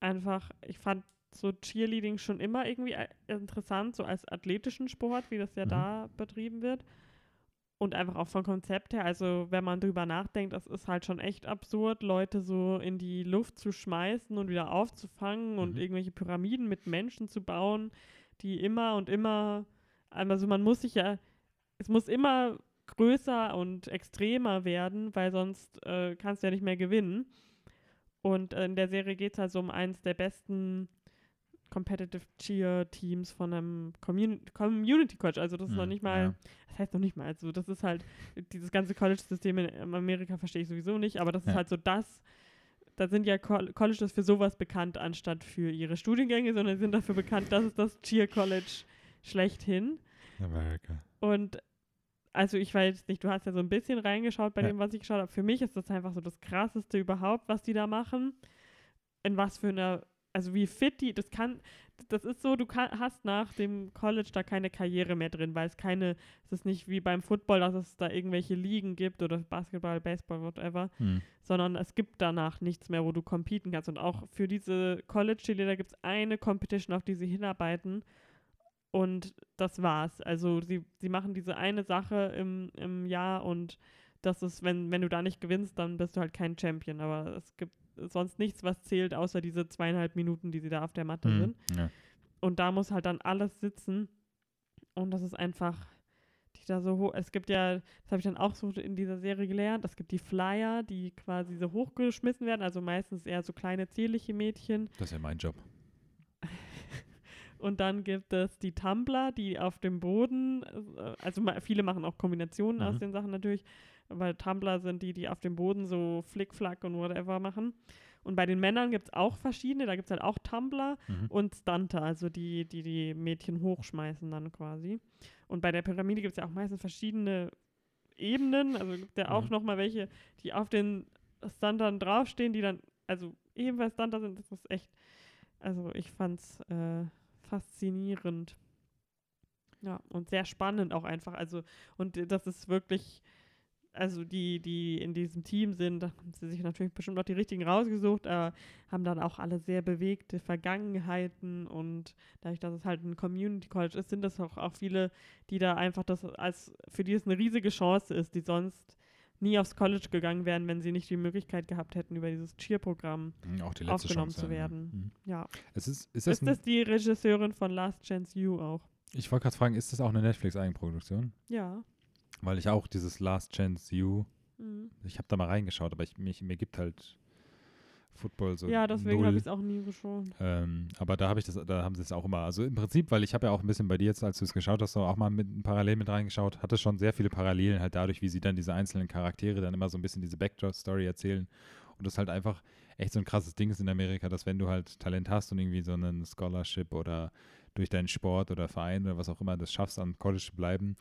einfach, ich fand so Cheerleading schon immer irgendwie äh, interessant, so als athletischen Sport, wie das ja Mhm. da betrieben wird. Und einfach auch vom Konzept her, also wenn man drüber nachdenkt, das ist halt schon echt absurd, Leute so in die Luft zu schmeißen und wieder aufzufangen und Mhm. irgendwelche Pyramiden mit Menschen zu bauen, die immer und immer, also man muss sich ja, es muss immer größer und extremer werden, weil sonst äh, kannst du ja nicht mehr gewinnen. Und äh, in der Serie geht es halt so um eins der besten Competitive Cheer Teams von einem Community, Community College. Also das ist noch Hm, nicht mal, ja. das heißt noch nicht mal, also das ist halt, dieses ganze College-System in Amerika verstehe ich sowieso nicht, aber das ist Ja. halt so das, da sind ja Col Colleges für sowas bekannt, anstatt für ihre Studiengänge, sondern sind dafür bekannt, das ist das Cheer College schlechthin. America. Und also ich weiß nicht, du hast ja so ein bisschen reingeschaut bei Ja. dem, was ich geschaut habe. Für mich ist das einfach so das Krasseste überhaupt, was die da machen. In was für einer, also wie fit die, das kann, das ist so, du kann, hast nach dem College da keine Karriere mehr drin, weil es keine, es ist nicht wie beim Football, dass es da irgendwelche Ligen gibt oder Basketball, Baseball, whatever, Hm. sondern es gibt danach nichts mehr, wo du competen kannst. Und auch für diese College-Cheerleader gibt es eine Competition, auf die sie hinarbeiten. Und das war's. Also sie, sie machen diese eine Sache im, im Jahr und das ist, wenn, wenn du da nicht gewinnst, dann bist du halt kein Champion. Aber es gibt sonst nichts, was zählt, außer diese zweieinhalb Minuten, die sie da auf der Matte Hm. sind. Ja. Und da muss halt dann alles sitzen. Und das ist einfach, die da so hoch. Es gibt ja, das habe ich dann auch so in dieser Serie gelernt, es gibt die Flyer, die quasi so hochgeschmissen werden, also meistens eher so kleine zierliche Mädchen. Das ist ja mein Job. Und dann gibt es die Tumbler, die auf dem Boden, äh, also viele machen auch Kombinationen aus Mhm. den Sachen natürlich, weil Tumbler sind die, die auf dem Boden so Flickflack und whatever machen. Und bei den Männern gibt es auch verschiedene, da gibt es halt auch Tumbler Mhm. und Stunter, also die, die die Mädchen hochschmeißen dann quasi. Und bei der Pyramide gibt es ja auch meistens verschiedene Ebenen, also gibt ja auch Mhm. nochmal welche, die auf den Stuntern draufstehen, die dann, also ebenfalls Stunter sind, das ist echt, also ich fand's äh, faszinierend. Ja, und sehr spannend auch einfach, also und äh, das ist wirklich, also die, die in diesem Team sind, da haben sie sich natürlich bestimmt auch die richtigen rausgesucht, aber haben dann auch alle sehr bewegte Vergangenheiten und dadurch, dass es halt ein Community College ist, sind das auch, auch viele, die da einfach das als, für die es eine riesige Chance ist, die sonst nie aufs College gegangen wären, wenn sie nicht die Möglichkeit gehabt hätten, über dieses Cheer-Programm. Hm, die letzte aufgenommen Chance zu ja. werden. Hm. Ja. Es ist, ist das Ist das die Regisseurin von Last Chance You auch? ich wollte gerade fragen, ist das auch eine Netflix-Eigenproduktion? Ja. Weil ich auch dieses Last Chance You, Mhm. ich habe da mal reingeschaut, aber ich, mich, mir gibt halt Football so ja, deswegen habe ich es auch nie geschaut. Ähm, aber da habe ich das, da haben sie es auch immer. Also im Prinzip, weil ich habe ja auch ein bisschen bei dir jetzt, als du es geschaut hast, auch mal mit parallel mit reingeschaut, hatte schon sehr viele Parallelen halt dadurch, wie sie dann diese einzelnen Charaktere dann immer so ein bisschen diese Backstory erzählen. Und das halt einfach echt so ein krasses Ding ist in Amerika, dass wenn du halt Talent hast und irgendwie so einen Scholarship oder durch deinen Sport oder Verein oder was auch immer das schaffst, an College zu bleiben,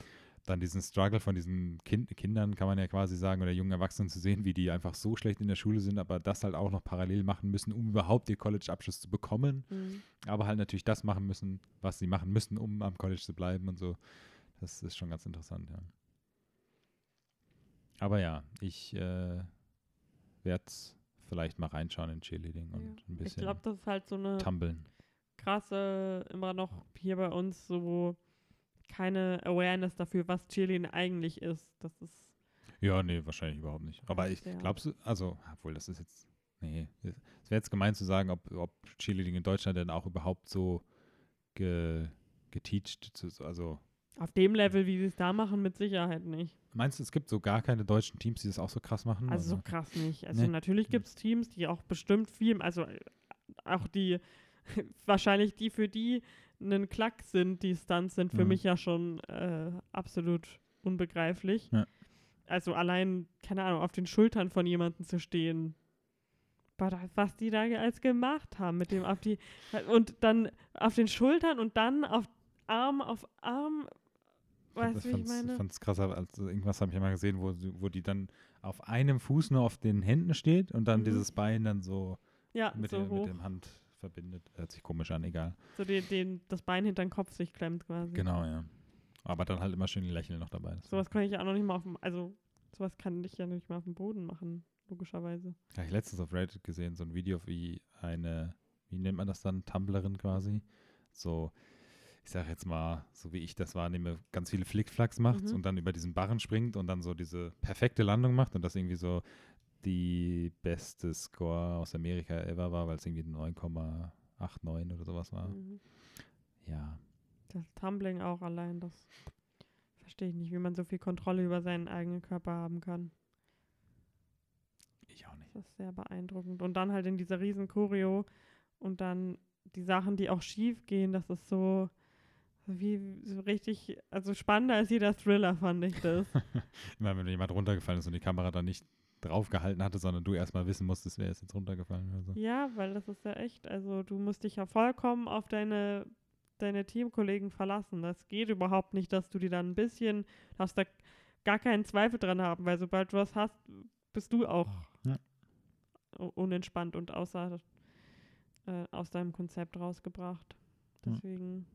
dann diesen Struggle von diesen kind, Kindern, kann man ja quasi sagen, oder jungen Erwachsenen zu sehen, wie die einfach so schlecht in der Schule sind, aber das halt auch noch parallel machen müssen, um überhaupt ihr College-Abschluss zu bekommen. Mhm. Aber halt natürlich das machen müssen, was sie machen müssen, um am College zu bleiben und so. Das ist schon ganz interessant, ja. Aber ja, ich äh, werde vielleicht mal reinschauen in Cheerleading und Ja. ein Ich bisschen glaube, das ist halt so eine tumbeln. krasse, immer noch hier bei uns so keine Awareness dafür, was Cheerleading eigentlich ist. Das ist, Ja, nee, wahrscheinlich überhaupt nicht. Aber ich Ja. glaube, also, obwohl das ist jetzt, nee, es wäre jetzt gemein zu sagen, ob, ob Cheerleading in Deutschland denn auch überhaupt so ge, geteacht, also auf dem Level, wie sie es da machen, mit Sicherheit nicht. meinst du, es gibt so gar keine deutschen Teams, die das auch so krass machen? Also so krass nicht. Also Nee. natürlich gibt es Teams, die auch bestimmt viel, also äh, auch die, wahrscheinlich die, für die einen Klack sind, die Stunts sind für Mhm. mich ja schon äh, absolut unbegreiflich. Ja. Also allein, keine Ahnung, auf den Schultern von jemandem zu stehen. Was die da als gemacht haben mit dem auf die und dann auf den Schultern und dann auf Arm auf Arm. Weißt du, ich meine? fand's krasser, als irgendwas habe ich mal gesehen, wo, wo die dann auf einem Fuß nur auf den Händen steht und dann Mhm. dieses Bein dann so ja, mit, so der, hoch. mit dem Hand verbindet. Hört sich komisch an, egal. So den, den, das Bein hinter den Kopf sich klemmt quasi. Genau, ja. Aber dann halt immer schön die Lächeln noch dabei. Sowas kann ich ja auch noch nicht mal auf dem, also sowas kann ich ja nicht mal auf dem Boden machen, logischerweise. Ja, ich letztens auf Reddit gesehen, so ein Video, wie eine, wie nennt man das dann, Tumblrin quasi, so, ich sag jetzt mal, so wie ich das wahrnehme, ganz viele Flickflacks macht Mhm. und dann über diesen Barren springt und dann so diese perfekte Landung macht und das irgendwie so die beste Score aus Amerika ever war, weil es irgendwie 9,89 oder sowas war. Mhm. Ja, Das Tumbling auch allein, das verstehe ich nicht, wie man so viel Kontrolle über seinen eigenen Körper haben kann. ich auch nicht. Das ist sehr beeindruckend. Und dann halt in dieser riesen Choreo und dann die Sachen, die auch schief gehen, das ist so, wie so richtig, also spannender als jeder Thriller, fand ich das. Immer wenn jemand runtergefallen ist und die Kamera dann nicht draufgehalten hatte, sondern du erstmal wissen musstest, wer ist jetzt runtergefallen oder so. Ja, weil das ist ja echt, also du musst dich ja vollkommen auf deine, deine Teamkollegen verlassen. Das geht überhaupt nicht, dass du die dann ein bisschen, darfst da gar keinen Zweifel dran haben, weil sobald du was hast, bist du auch Ja. unentspannt und außer, äh, aus deinem Konzept rausgebracht. Ja. Deswegen,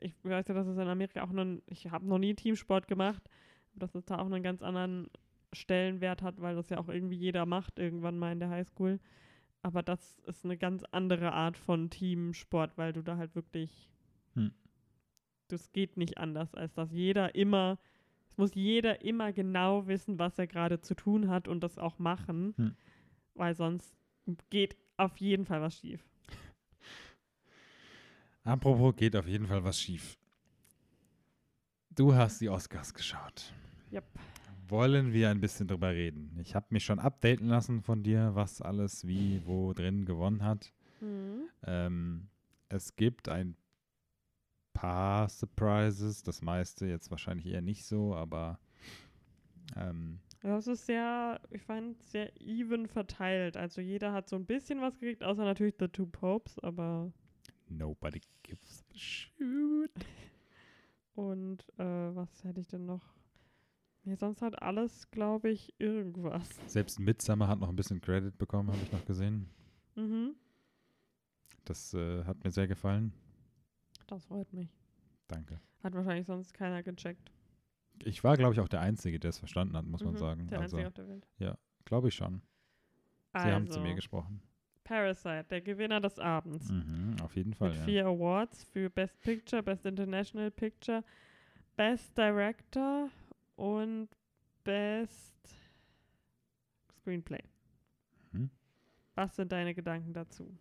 ich weiß ja, dass es in Amerika auch noch, ich habe noch nie Teamsport gemacht, dass es da auch einen ganz anderen Stellenwert hat, weil das ja auch irgendwie jeder macht, irgendwann mal in der Highschool. Aber das ist eine ganz andere Art von Teamsport, weil du da halt wirklich, Hm. das geht nicht anders, als dass jeder immer, es muss jeder immer genau wissen, was er gerade zu tun hat und das auch machen, Hm. weil sonst geht auf jeden Fall was schief. Apropos, geht auf jeden Fall was schief. Du hast die Oscars geschaut. Yep. Wollen wir ein bisschen drüber reden? Ich habe mich schon updaten lassen von dir, was alles wie, wo drin gewonnen hat. Mhm. Ähm, es gibt ein paar Surprises, das meiste jetzt wahrscheinlich eher nicht so, aber ähm, Das ist sehr, ich fand, sehr even verteilt. Also jeder hat so ein bisschen was gekriegt, außer natürlich The Two Popes, aber nobody gives a shoot. und äh, was hätte ich denn noch? Nee, sonst hat alles, glaube ich, irgendwas. Selbst Midsummer hat noch ein bisschen Credit bekommen, habe ich noch gesehen. Mhm. Das äh, hat mir sehr gefallen. Das freut mich. Danke. Hat wahrscheinlich sonst keiner gecheckt. Ich war, glaube ich, auch der Einzige, der es verstanden hat, muss man Mhm, sagen. Der Also, einzige auf der Welt. glaube ich schon. Sie also, haben zu mir gesprochen. Parasite, der Gewinner des Abends. Mhm, auf jeden Fall, Mit ja. vier Awards für Best Picture, Best International Picture, Best Director und Best Screenplay. Mhm. Was sind deine Gedanken dazu?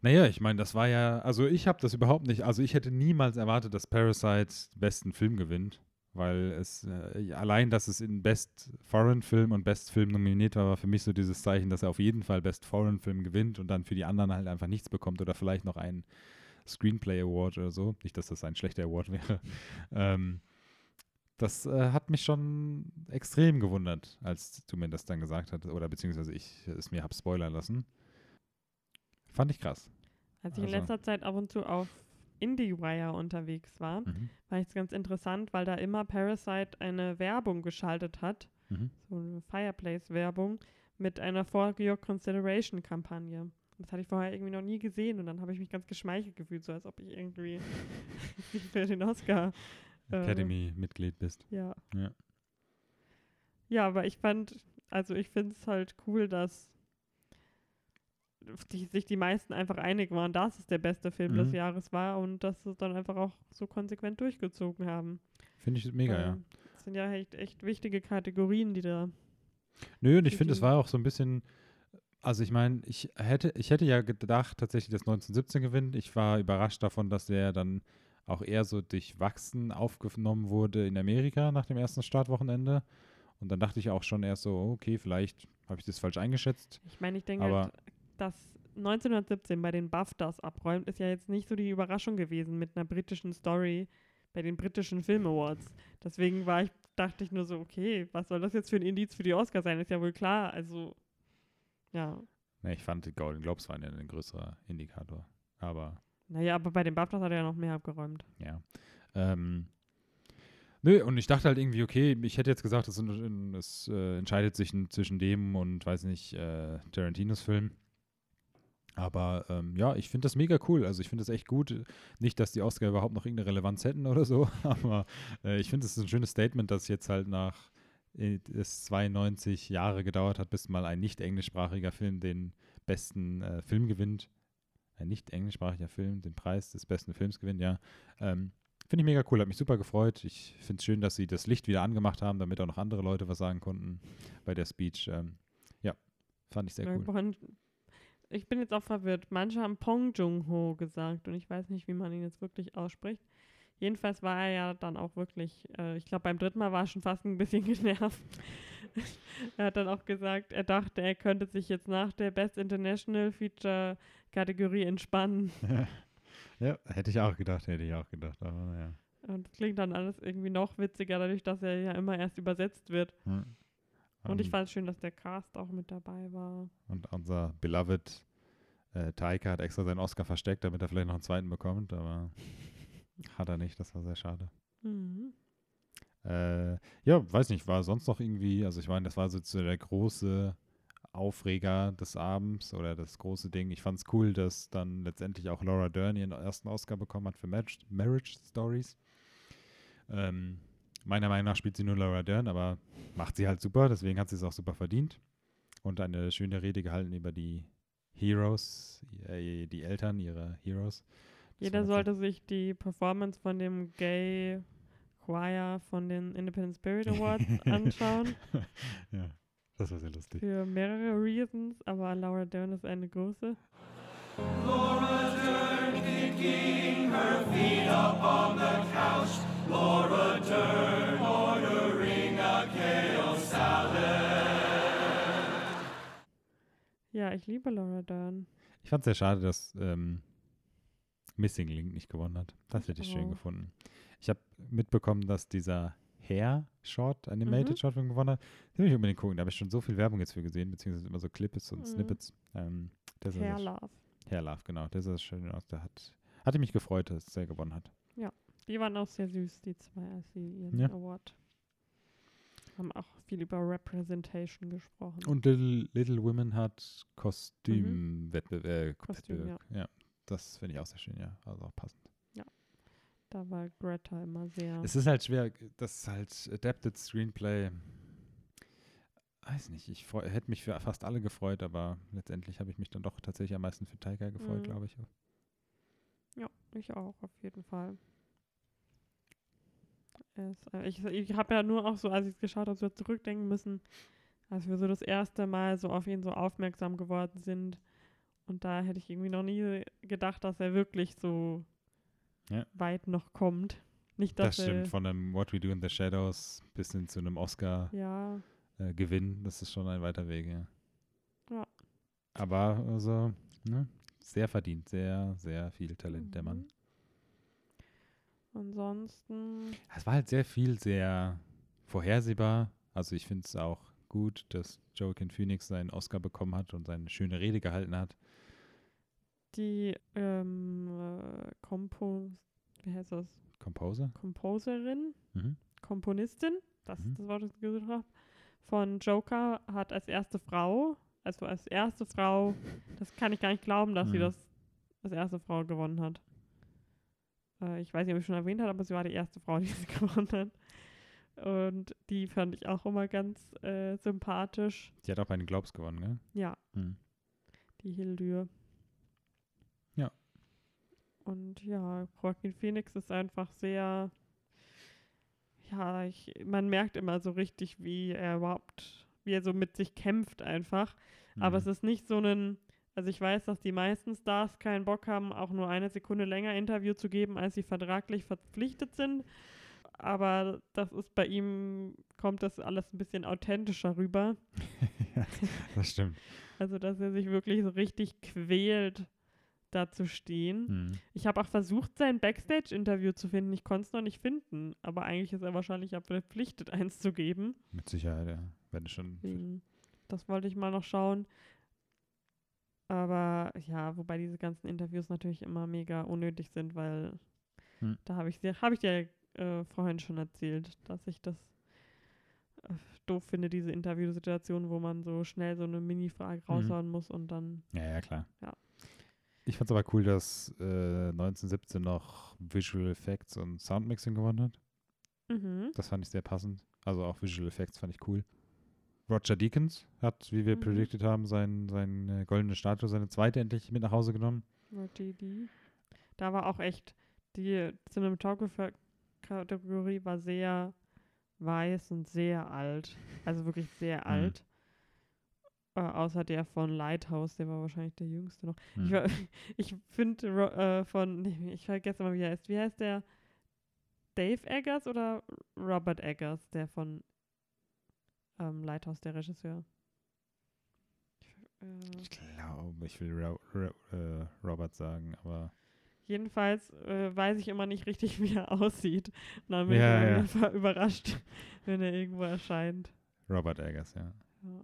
Naja, ich meine, das war ja, also ich habe das überhaupt nicht, also ich hätte niemals erwartet, dass Parasite besten Film gewinnt, weil es, äh, allein, dass es in Best Foreign Film und Best Film nominiert war, war für mich so dieses Zeichen, dass er auf jeden Fall Best Foreign Film gewinnt und dann für die anderen halt einfach nichts bekommt oder vielleicht noch einen Screenplay Award oder so. Nicht, dass das ein schlechter Award wäre. ähm, das äh, hat mich schon extrem gewundert, als du mir das dann gesagt hattest, oder beziehungsweise ich es mir habe spoilern lassen. Fand ich krass. Als ich in Also- letzter Zeit ab und zu auf IndieWire unterwegs war, Mhm. war ich ganz interessant, weil da immer Parasite eine Werbung geschaltet hat, Mhm. so eine Fireplace-Werbung mit einer For Your Consideration-Kampagne. Das hatte ich vorher irgendwie noch nie gesehen und dann habe ich mich ganz geschmeichelt gefühlt, so als ob ich irgendwie für den Oscar. Äh, Academy-Mitglied bist. Ja. Ja. Ja, aber ich fand, also ich finde es halt cool, dass die, sich die meisten einfach einig waren, dass es der beste Film des Mhm. Jahres war und dass sie es dann einfach auch so konsequent durchgezogen haben. Finde ich mega, ja. Ähm, Das sind ja echt, echt wichtige Kategorien, die da. Nö, und ich finde, es war auch so ein bisschen, also ich meine, ich hätte, ich hätte ja gedacht, tatsächlich, dass 1917 gewinnt. Ich war überrascht davon, dass der dann auch eher so durchwachsen aufgenommen wurde in Amerika nach dem ersten Startwochenende. Und dann dachte ich auch schon erst so, okay, vielleicht habe ich das falsch eingeschätzt. Ich meine, ich denke, halt, dass 1917 bei den BAFTAs abräumt, ist ja jetzt nicht so die Überraschung gewesen mit einer britischen Story bei den britischen Film Awards. Deswegen war ich, dachte ich nur so, okay, was soll das jetzt für ein Indiz für die Oscars sein? Ist ja wohl klar. Also, ja. Ne, ich fand, die Golden Globes waren ja ein größerer Indikator. Aber Naja, aber bei den BAFTAs hat er ja noch mehr abgeräumt. Ja. Ähm, nö, und ich dachte halt irgendwie, okay, ich hätte jetzt gesagt, es, es äh, entscheidet sich zwischen dem und, weiß nicht, äh, Tarantinos Film. Aber ähm, ja, ich finde das mega cool. Also ich finde das echt gut. Nicht, dass die Oscar überhaupt noch irgendeine Relevanz hätten oder so, aber äh, ich finde es ist ein schönes Statement, dass jetzt halt nach äh, es 92 Jahre gedauert hat, bis mal ein nicht englischsprachiger Film den besten äh, Film gewinnt. Ein nicht englischsprachiger Film den Preis des besten Films gewinnt, ja. Ähm, finde ich mega cool, hat mich super gefreut. Ich finde es schön, dass sie das Licht wieder angemacht haben, damit auch noch andere Leute was sagen konnten bei der Speech. Ähm, ja, fand ich sehr cool. Ich bin jetzt auch verwirrt. Manche haben Pong Jung-ho gesagt und ich weiß nicht, wie man ihn jetzt wirklich ausspricht. Jedenfalls war er ja dann auch wirklich, äh, ich glaube, beim dritten Mal war er schon fast ein bisschen genervt. er hat dann auch gesagt, er dachte, er könnte sich jetzt nach der Best International Feature Kategorie entspannen. ja, hätte ich auch gedacht, hätte ich auch gedacht, aber naja. Und es klingt dann alles irgendwie noch witziger, dadurch, dass er ja immer erst übersetzt wird. Hm. Und ich Ähm, fand es schön, dass der Cast auch mit dabei war. Und unser beloved äh, Taika hat extra seinen Oscar versteckt, damit er vielleicht noch einen zweiten bekommt, aber hat er nicht, das war sehr schade. Mhm. Äh, ja, weiß nicht, war sonst noch irgendwie, also ich meine, das war so so der große Aufreger des Abends oder das große Ding. Ich fand es cool, dass dann letztendlich auch Laura Dern ihren ersten Oscar bekommen hat für Marriage, Marriage Stories. Ähm, meiner Meinung nach spielt sie nur Laura Dern, aber macht sie halt super, deswegen hat sie es auch super verdient. Und eine schöne Rede gehalten über die Heroes, äh, die Eltern ihrer Heroes. Das Jeder sollte sich die Performance von dem Gay Choir von den Independent Spirit Awards anschauen. ja, das war sehr lustig. Für mehrere Reasons, aber Laura Dern ist eine große. Ja, ich liebe Laura Dern. Ich fand es sehr schade, dass ähm, Missing Link nicht gewonnen hat. Das hätte ich schön auch. gefunden. Ich habe mitbekommen, dass dieser Hair-Short, Animated Mhm. Short-Film gewonnen hat. Den will ich unbedingt gucken. Da habe ich schon so viel Werbung jetzt für gesehen, beziehungsweise immer so Clips und Mhm. Snippets. Ähm, der Hair Love. Hair Love, genau. Der sah schön aus. Der hat, hatte mich gefreut, dass er gewonnen hat. Die waren auch sehr süß, die zwei, als sie ihren Ja. Award haben auch viel über Representation gesprochen. Und Little, Little Women hat Kostümwettbewerb. Äh, Kostüm, Wettbewerb. ja. Das finde ich auch sehr schön, ja. Also auch passend. Da war Greta immer sehr. Es ist halt schwer, das ist halt Adapted Screenplay. Weiß nicht, ich freu, hätte mich für fast alle gefreut, aber letztendlich habe ich mich dann doch tatsächlich am meisten für Tiger gefreut, Mhm. glaube ich. Ja, ich auch, auf jeden Fall. Es, äh, ich ich habe ja nur auch so, als ich es geschaut habe, so zurückdenken müssen, als wir so das erste Mal so auf ihn so aufmerksam geworden sind. Und da hätte ich irgendwie noch nie gedacht, dass er wirklich so Ja. weit noch kommt. Nicht, Das dass stimmt, er, von einem What We Do in the Shadows bis hin zu einem Oscar-Gewinn, ja, das ist schon ein weiter Weg, ja. Ja. Aber also, ne, sehr verdient, sehr, sehr viel Talent, der Mann. Mhm. Ansonsten, Es war halt sehr viel, sehr vorhersehbar. Also ich finde es auch gut, dass Joaquin Phoenix seinen Oscar bekommen hat und seine schöne Rede gehalten hat. Die ähm, äh, Kompo, wie heißt das? Composer? Komposerin, Mhm. Komponistin, das Mhm. ist das Wort, das ich gesucht habe, von Joker hat als erste Frau, also als erste Frau, das kann ich gar nicht glauben, dass sie Mhm. das als erste Frau gewonnen hat. Äh, ich weiß nicht, ob ich schon erwähnt habe, aber sie war die erste Frau, die sie gewonnen hat. Und die fand ich auch immer ganz äh, sympathisch. Die hat auch bei den Globes gewonnen, gell? Ja, Mhm. die Hildur. Und ja, Joaquin Phoenix ist einfach sehr, ja, ich, man merkt immer so richtig, wie er überhaupt, wie er so mit sich kämpft einfach. Aber Mhm. es ist nicht so ein, also ich weiß, dass die meisten Stars keinen Bock haben, auch nur eine Sekunde länger Interview zu geben, als sie vertraglich verpflichtet sind. Aber das ist bei ihm, kommt das alles ein bisschen authentischer rüber. ja, das stimmt. Also, dass er sich wirklich so richtig quält, da zu stehen. Mhm. Ich habe auch versucht, sein Backstage-Interview zu finden. Ich konnte es noch nicht finden. Aber eigentlich ist er wahrscheinlich ja verpflichtet, eins zu geben. Mit Sicherheit, ja. Wenn schon. Das wollte ich mal noch schauen. Aber ja, wobei diese ganzen Interviews natürlich immer mega unnötig sind, weil Hm. da habe ich dir, habe ich dir äh, vorhin schon erzählt, dass ich das äh, doof finde, diese Interviewsituation, wo man so schnell so eine Mini-Frage Mhm. raushauen muss und dann Ja, ja, klar. Ja. Ich fand es aber cool, dass äh, 1917 noch Visual Effects und Soundmixing gewonnen hat. Mhm. Das fand ich sehr passend. Also auch Visual Effects fand ich cool. Roger Deakins hat, wie wir Mhm. predicted haben, sein, seine goldene Statue, seine zweite endlich mit nach Hause genommen. RTD. Da war auch echt, die Cinematographer-Kategorie war sehr weiß und sehr alt. Also wirklich sehr alt. Äh, außer der von Lighthouse, der war wahrscheinlich der jüngste noch. Ich, Hm. war- ich finde äh, von, nee, ich vergesse mal, wie er heißt. Wie heißt der? Dave Eggers oder Robert Eggers, der von ähm, Lighthouse, der Regisseur? Ich, äh, Ich glaube, ich will Ro Ro äh, Robert sagen, aber Jedenfalls äh, weiß ich immer nicht richtig, wie er aussieht. Und dann bin Ja, ich ja. überrascht, wenn er irgendwo erscheint. Robert Eggers, ja. Ja.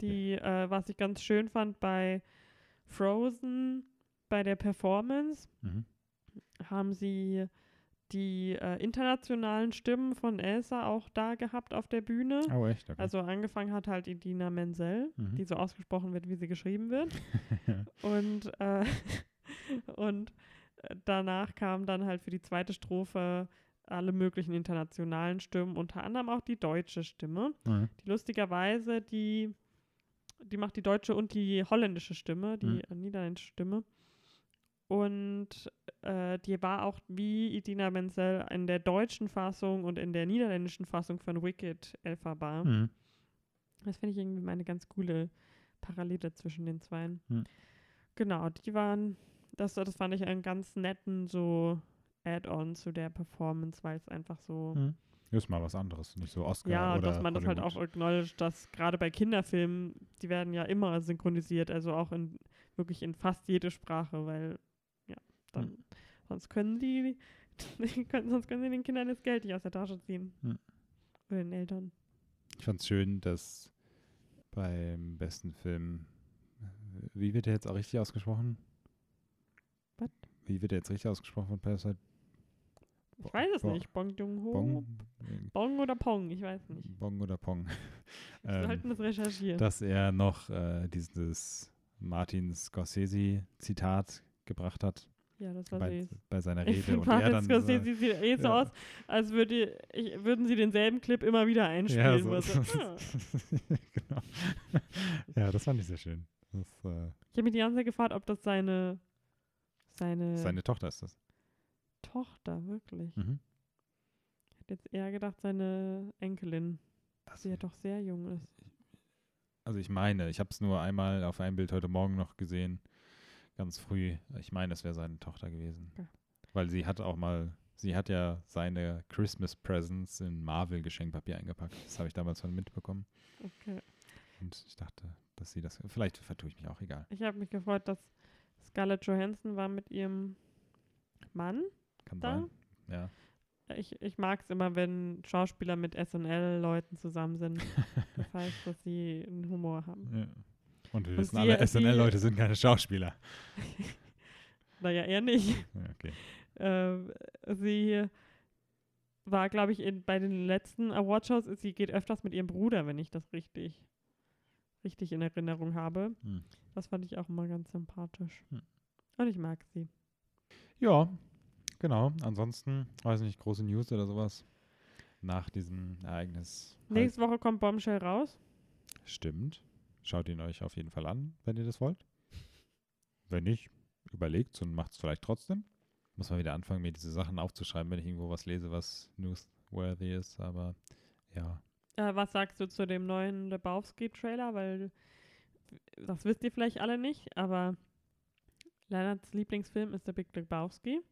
Die, äh, was ich ganz schön fand bei Frozen, bei der Performance, Mhm. haben sie die äh, internationalen Stimmen von Elsa auch da gehabt auf der Bühne. Oh, echt? Okay. Also angefangen hat halt Idina Menzel, Mhm. die so ausgesprochen wird, wie sie geschrieben wird. Und, äh, und danach kamen dann halt für die zweite Strophe alle möglichen internationalen Stimmen, unter anderem auch die deutsche Stimme. Mhm. Die lustigerweise, die, die macht die deutsche und die holländische Stimme, die Mhm. niederländische Stimme. Und äh, die war auch wie Idina Menzel in der deutschen Fassung und in der niederländischen Fassung von Wicked Elphaba. Mhm. Das finde ich irgendwie mal eine ganz coole Parallele zwischen den zweien. Hm. Genau, die waren, das, das fand ich einen ganz netten so Add-on zu der Performance, weil es einfach so, Mhm. Ist mal was anderes, nicht so Oscar ja, oder dass man das halt auch Hollywood. acknowledged, dass gerade bei Kinderfilmen, die werden ja immer synchronisiert, also auch in wirklich in fast jede Sprache, weil ja, dann, Hm. sonst können die, sonst können sie den Kindern das Geld nicht aus der Tasche ziehen. Hm. Oder den Eltern. Ich fand es schön, dass beim besten Film, wie wird der jetzt auch richtig ausgesprochen? Was? Wie wird der jetzt richtig ausgesprochen von Parasite? Ich weiß es Bo- nicht. Bong Joon-ho? Bong? Bong oder Pong? Ich weiß nicht. Bong oder Pong? Wir sollten ähm, das recherchieren. dass er noch äh, dieses Martin Scorsese-Zitat gebracht hat ja, das war bei, süß. bei seiner Ich Rede. finde, Und er Martin dann Scorsese sieht eh so ja. aus, als würde ich, würden sie denselben Clip immer wieder einspielen. so, wo er so, ah. genau. ja, das fand ich sehr schön. Das, äh, Ich habe mich die ganze Zeit gefragt, ob das seine, seine, seine Tochter ist das. Tochter, wirklich. Mhm. Ich hätte jetzt eher gedacht, seine Enkelin, Das, die ja doch sehr jung ist. also ich meine, ich habe es nur einmal auf einem Bild heute Morgen noch gesehen, ganz früh. Ich meine, es wäre seine Tochter gewesen. Okay. Weil sie hat auch mal, sie hat ja seine Christmas Presents in Marvel Geschenkpapier eingepackt. Das habe ich damals von mitbekommen. Okay. Und ich dachte, dass sie das, vielleicht vertue ich mich auch, egal. Ich habe mich gefreut, dass Scarlett Johansson war mit ihrem Mann Kann sein. Ja. Ich, ich mag es immer, wenn Schauspieler mit SNL-Leuten zusammen sind. Das heißt, dass sie einen Humor haben. ja. Und wir Und wissen alle, SNL-Leute sind keine Schauspieler. Naja, eher nicht. Okay. Ähm, sie war, glaube ich, in, bei den letzten Awardshows, sie geht öfters mit ihrem Bruder, wenn ich das richtig, richtig in Erinnerung habe. Hm. Das fand ich auch immer ganz sympathisch. Hm. Und ich mag sie. Ja, genau. Ansonsten, weiß nicht, große News oder sowas nach diesem Ereignis. Nächste Woche kommt Bombshell raus. Stimmt. Schaut ihn euch auf jeden Fall an, wenn ihr das wollt. Wenn nicht, überlegt und macht es vielleicht trotzdem. Muss mal wieder anfangen, mir diese Sachen aufzuschreiben, wenn ich irgendwo was lese, was newsworthy ist. Aber ja, Äh, was sagst du zu dem neuen Lebowski-Trailer? Weil das wisst ihr vielleicht alle nicht, aber Lennarts Lieblingsfilm ist der Big Lebowski.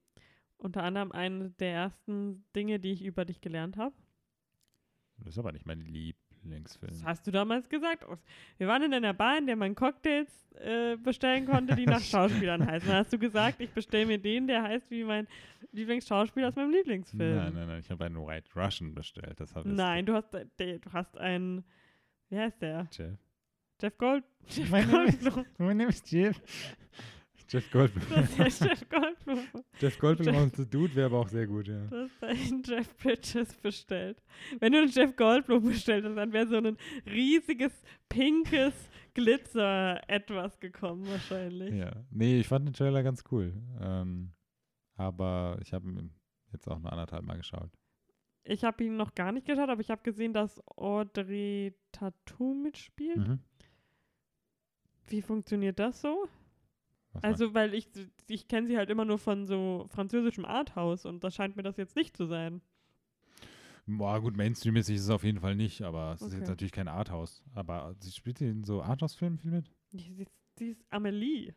Unter anderem eine der ersten Dinge, die ich über dich gelernt habe. das ist aber nicht mein Lieblingsfilm. Das hast du damals gesagt. Wir waren in einer Bar, in der man Cocktails äh, bestellen konnte, die nach Schauspielern heißen. Dann hast du gesagt, ich bestelle mir den, der heißt wie mein Lieblingsschauspieler aus meinem Lieblingsfilm. Nein, nein, nein, ich habe einen White Russian bestellt. Das. Nein, du hast, äh, du hast einen, wie heißt der? Jeff. Jeff Gold. Jeff Mein Name ist-. Mein Name ist Jeff. Jeff Goldblum. Das ist Jeff Goldblum. Jeff Goldblum Jeff- als Dude wäre aber auch sehr gut, ja. Du hast einen Jeff Bridges bestellt. Wenn du einen Jeff Goldblum bestellt hast, dann wäre so ein riesiges, pinkes Glitzer-Etwas gekommen wahrscheinlich. Ja. Nee, ich fand den Trailer ganz cool. Ähm, aber ich habe ihn jetzt auch nur anderthalb Mal geschaut. Ich habe ihn noch gar nicht geschaut, aber ich habe gesehen, dass Audrey Tattoo mitspielt. Mhm. Wie funktioniert das so? Was Also, weil ich, ich kenne sie halt immer nur von so französischem Arthouse und das scheint mir das jetzt nicht zu sein. Boah, gut, Mainstream-mäßig ist es auf jeden Fall nicht, aber es ist jetzt Okay. natürlich kein Arthouse. Aber sie spielt in so Arthouse-Filmen viel mit? Sie, sie, ist Amelie.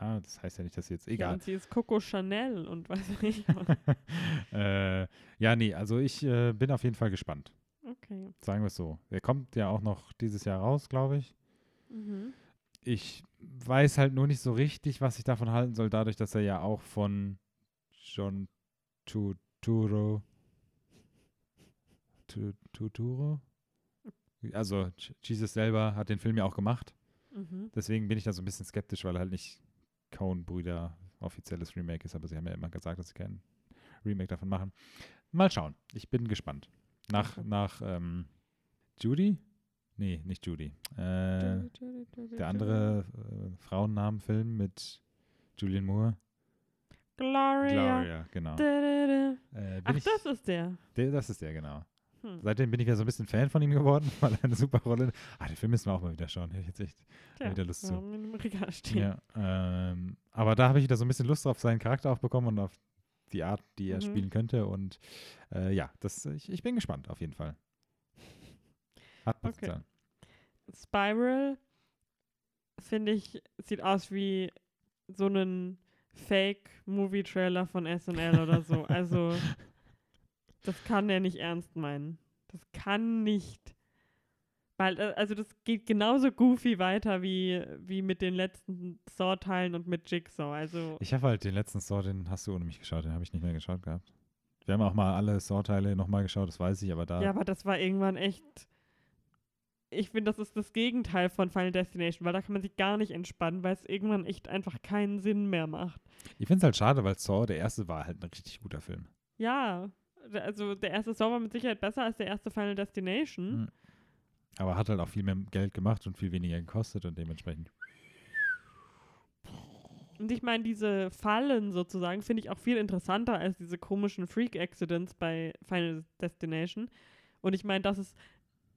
Ja, das heißt ja nicht, dass sie jetzt Ja, egal. und sie ist Coco Chanel und weiß ich nicht. äh, ja, nee, also ich äh, bin auf jeden Fall gespannt. okay. Sagen wir es so. Er kommt ja auch noch dieses Jahr raus, glaube ich. Mhm. Ich weiß halt nur nicht so richtig, was ich davon halten soll, dadurch, dass er ja auch von John Turturro Tu- Turturro? Also Jesus selber hat den Film ja auch gemacht. Mhm. Deswegen bin ich da so ein bisschen skeptisch, weil er halt nicht Coen-Brüder offizielles Remake ist, aber sie haben ja immer gesagt, dass sie kein Remake davon machen. Mal schauen. Ich bin gespannt. Nach, Okay. nach ähm, Judy? Nee, nicht Judy. Äh, der andere äh, Frauennamenfilm mit Julian Moore. Gloria. Gloria, genau. Äh, Ach, ich, das ist der. der, das ist der, genau. Hm. Seitdem bin ich ja so ein bisschen Fan von ihm geworden, weil er eine super Rolle. Ah, den Film müssen wir auch mal wieder schauen. Hätte ich jetzt echt Tja, wieder Lust zu. ihn im Regal stehen. Ja, ähm, aber da habe ich wieder so ein bisschen Lust auf seinen Charakter auch bekommen und auf die Art, die er Mhm. spielen könnte. Und äh, ja, das, ich, ich bin gespannt auf jeden Fall. Hat Okay. Spiral, finde ich, sieht aus wie so ein Fake-Movie-Trailer von SNL oder so. Also, das kann er nicht ernst meinen. Das kann nicht. Weil, äh, also das geht genauso goofy weiter wie, wie mit den letzten Saw-Teilen und mit Jigsaw. Also, Ich habe halt den letzten Saw, den hast du ohne mich geschaut, den habe ich nicht mehr geschaut gehabt. Wir haben auch mal alle Saw-Teile nochmal geschaut, das weiß ich, aber da. ja, aber das war irgendwann echt. Ich finde, das ist das Gegenteil von Final Destination, weil da kann man sich gar nicht entspannen, weil es irgendwann echt einfach keinen Sinn mehr macht. ich finde es halt schade, weil Saw, der erste, war halt ein richtig guter Film. Ja, also der erste Saw war mit Sicherheit besser als der erste Final Destination. Mhm. Aber hat halt auch viel mehr Geld gemacht und viel weniger gekostet und dementsprechend. Und ich meine, diese Fallen sozusagen finde ich auch viel interessanter als diese komischen Freak-Accidents bei Final Destination. Und ich meine, dass es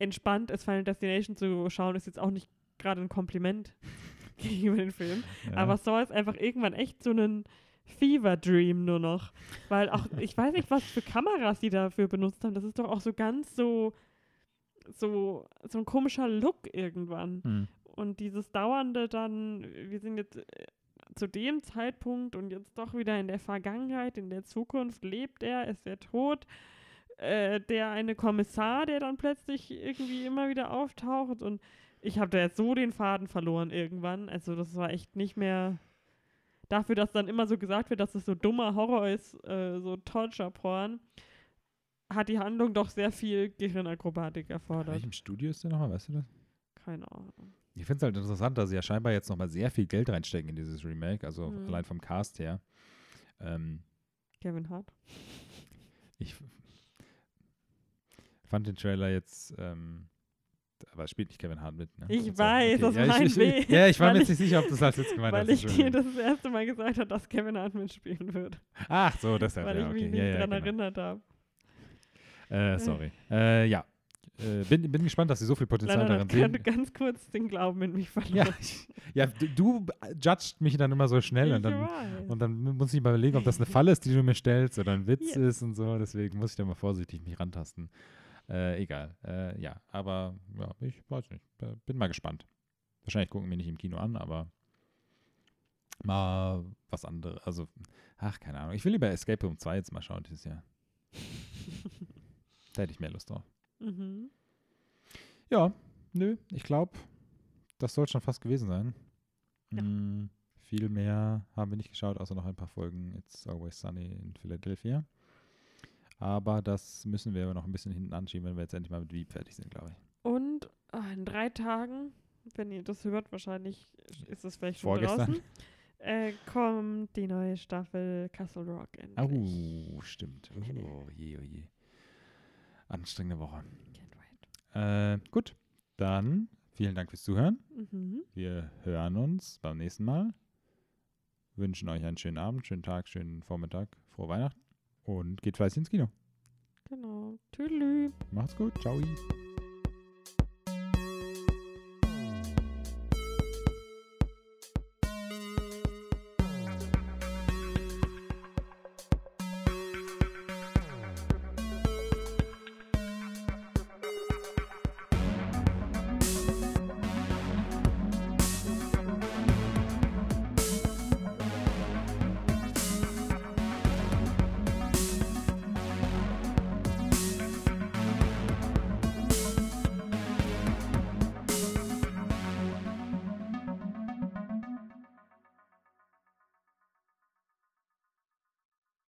entspannt ist, Final Destination zu schauen, ist jetzt auch nicht gerade ein Kompliment gegenüber den Film. Ja. Aber Saw ist einfach irgendwann echt so ein Fever Dream nur noch. Weil auch, ich weiß nicht, was für Kameras die dafür benutzt haben. Das ist doch auch so ganz so, so, so ein komischer Look irgendwann. Hm. Und dieses dauernde dann, wir sind jetzt äh, zu dem Zeitpunkt und jetzt doch wieder in der Vergangenheit, in der Zukunft lebt er, ist er tot. Äh, der eine Kommissar, der dann plötzlich irgendwie immer wieder auftaucht und ich habe da jetzt so den Faden verloren irgendwann. Also das war echt nicht mehr dafür, dass dann immer so gesagt wird, dass es so dummer Horror ist, äh, so Torture-Porn, hat die Handlung doch sehr viel Gehirnakrobatik erfordert. welchem Studio ist der nochmal, weißt du das? Keine Ahnung. Ich finde es halt interessant, dass sie ja scheinbar jetzt nochmal sehr viel Geld reinstecken in dieses Remake, also Mhm. allein vom Cast her. Ähm, Kevin Hart. ich fand den Trailer jetzt, ähm, aber es spielt nicht Kevin Hart mit, ne? Ich Also, weiß, das ja, war ein ich, ich, Ja, ich war weil mir jetzt ich- nicht sicher, ob du das jetzt gemeint Weil hast. ich dir das, das erste Mal gesagt habe, dass Kevin Hart mitspielen wird. Ach so, das weil ja, ich mich okay. nicht ja, dran genau. erinnert habe. Äh, sorry. Äh, ja. Äh, bin, bin gespannt, dass sie so viel Potenzial Leider darin hat Kevin sehen. ganz kurz den Glauben in mich verloren. Ja, ich, ja, du, du judgst mich dann immer so schnell ich und dann, weiß. und dann muss ich mal überlegen, ob das eine Falle ist, die du mir stellst oder ein Witz Ja. ist und so. Deswegen muss ich da mal vorsichtig mich rantasten. Äh, egal. Äh, ja, aber ja, ich weiß nicht. Äh, Bin mal gespannt. Wahrscheinlich gucken wir nicht im Kino an, aber mal was anderes. Also, ach, keine Ahnung. Ich will lieber Escape Room 2 jetzt mal schauen dieses Jahr. da hätte ich mehr Lust drauf. Mhm. Ja, nö, ich glaube, das soll schon fast gewesen sein. Ja. Mm, viel mehr haben wir nicht geschaut, außer noch ein paar Folgen It's Always Sunny in Philadelphia. Aber das müssen wir noch ein bisschen hinten anschieben, wenn wir jetzt endlich mal mit Wieb fertig sind, glaube ich. Und ah, in drei Tagen, wenn ihr das hört, wahrscheinlich ist es vielleicht schon Vorgestern. draußen, äh, kommt die neue Staffel Castle Rock endlich. Oh, stimmt. Oh je, oh je. Anstrengende Woche. Can't wait. Äh, gut, dann vielen Dank fürs Zuhören. Mhm. Wir hören uns beim nächsten Mal. Wünschen euch einen schönen Abend, schönen Tag, schönen Vormittag, frohe Weihnachten und geht fleißig ins Kino. Genau. Tüdelü. Macht's gut, ciao.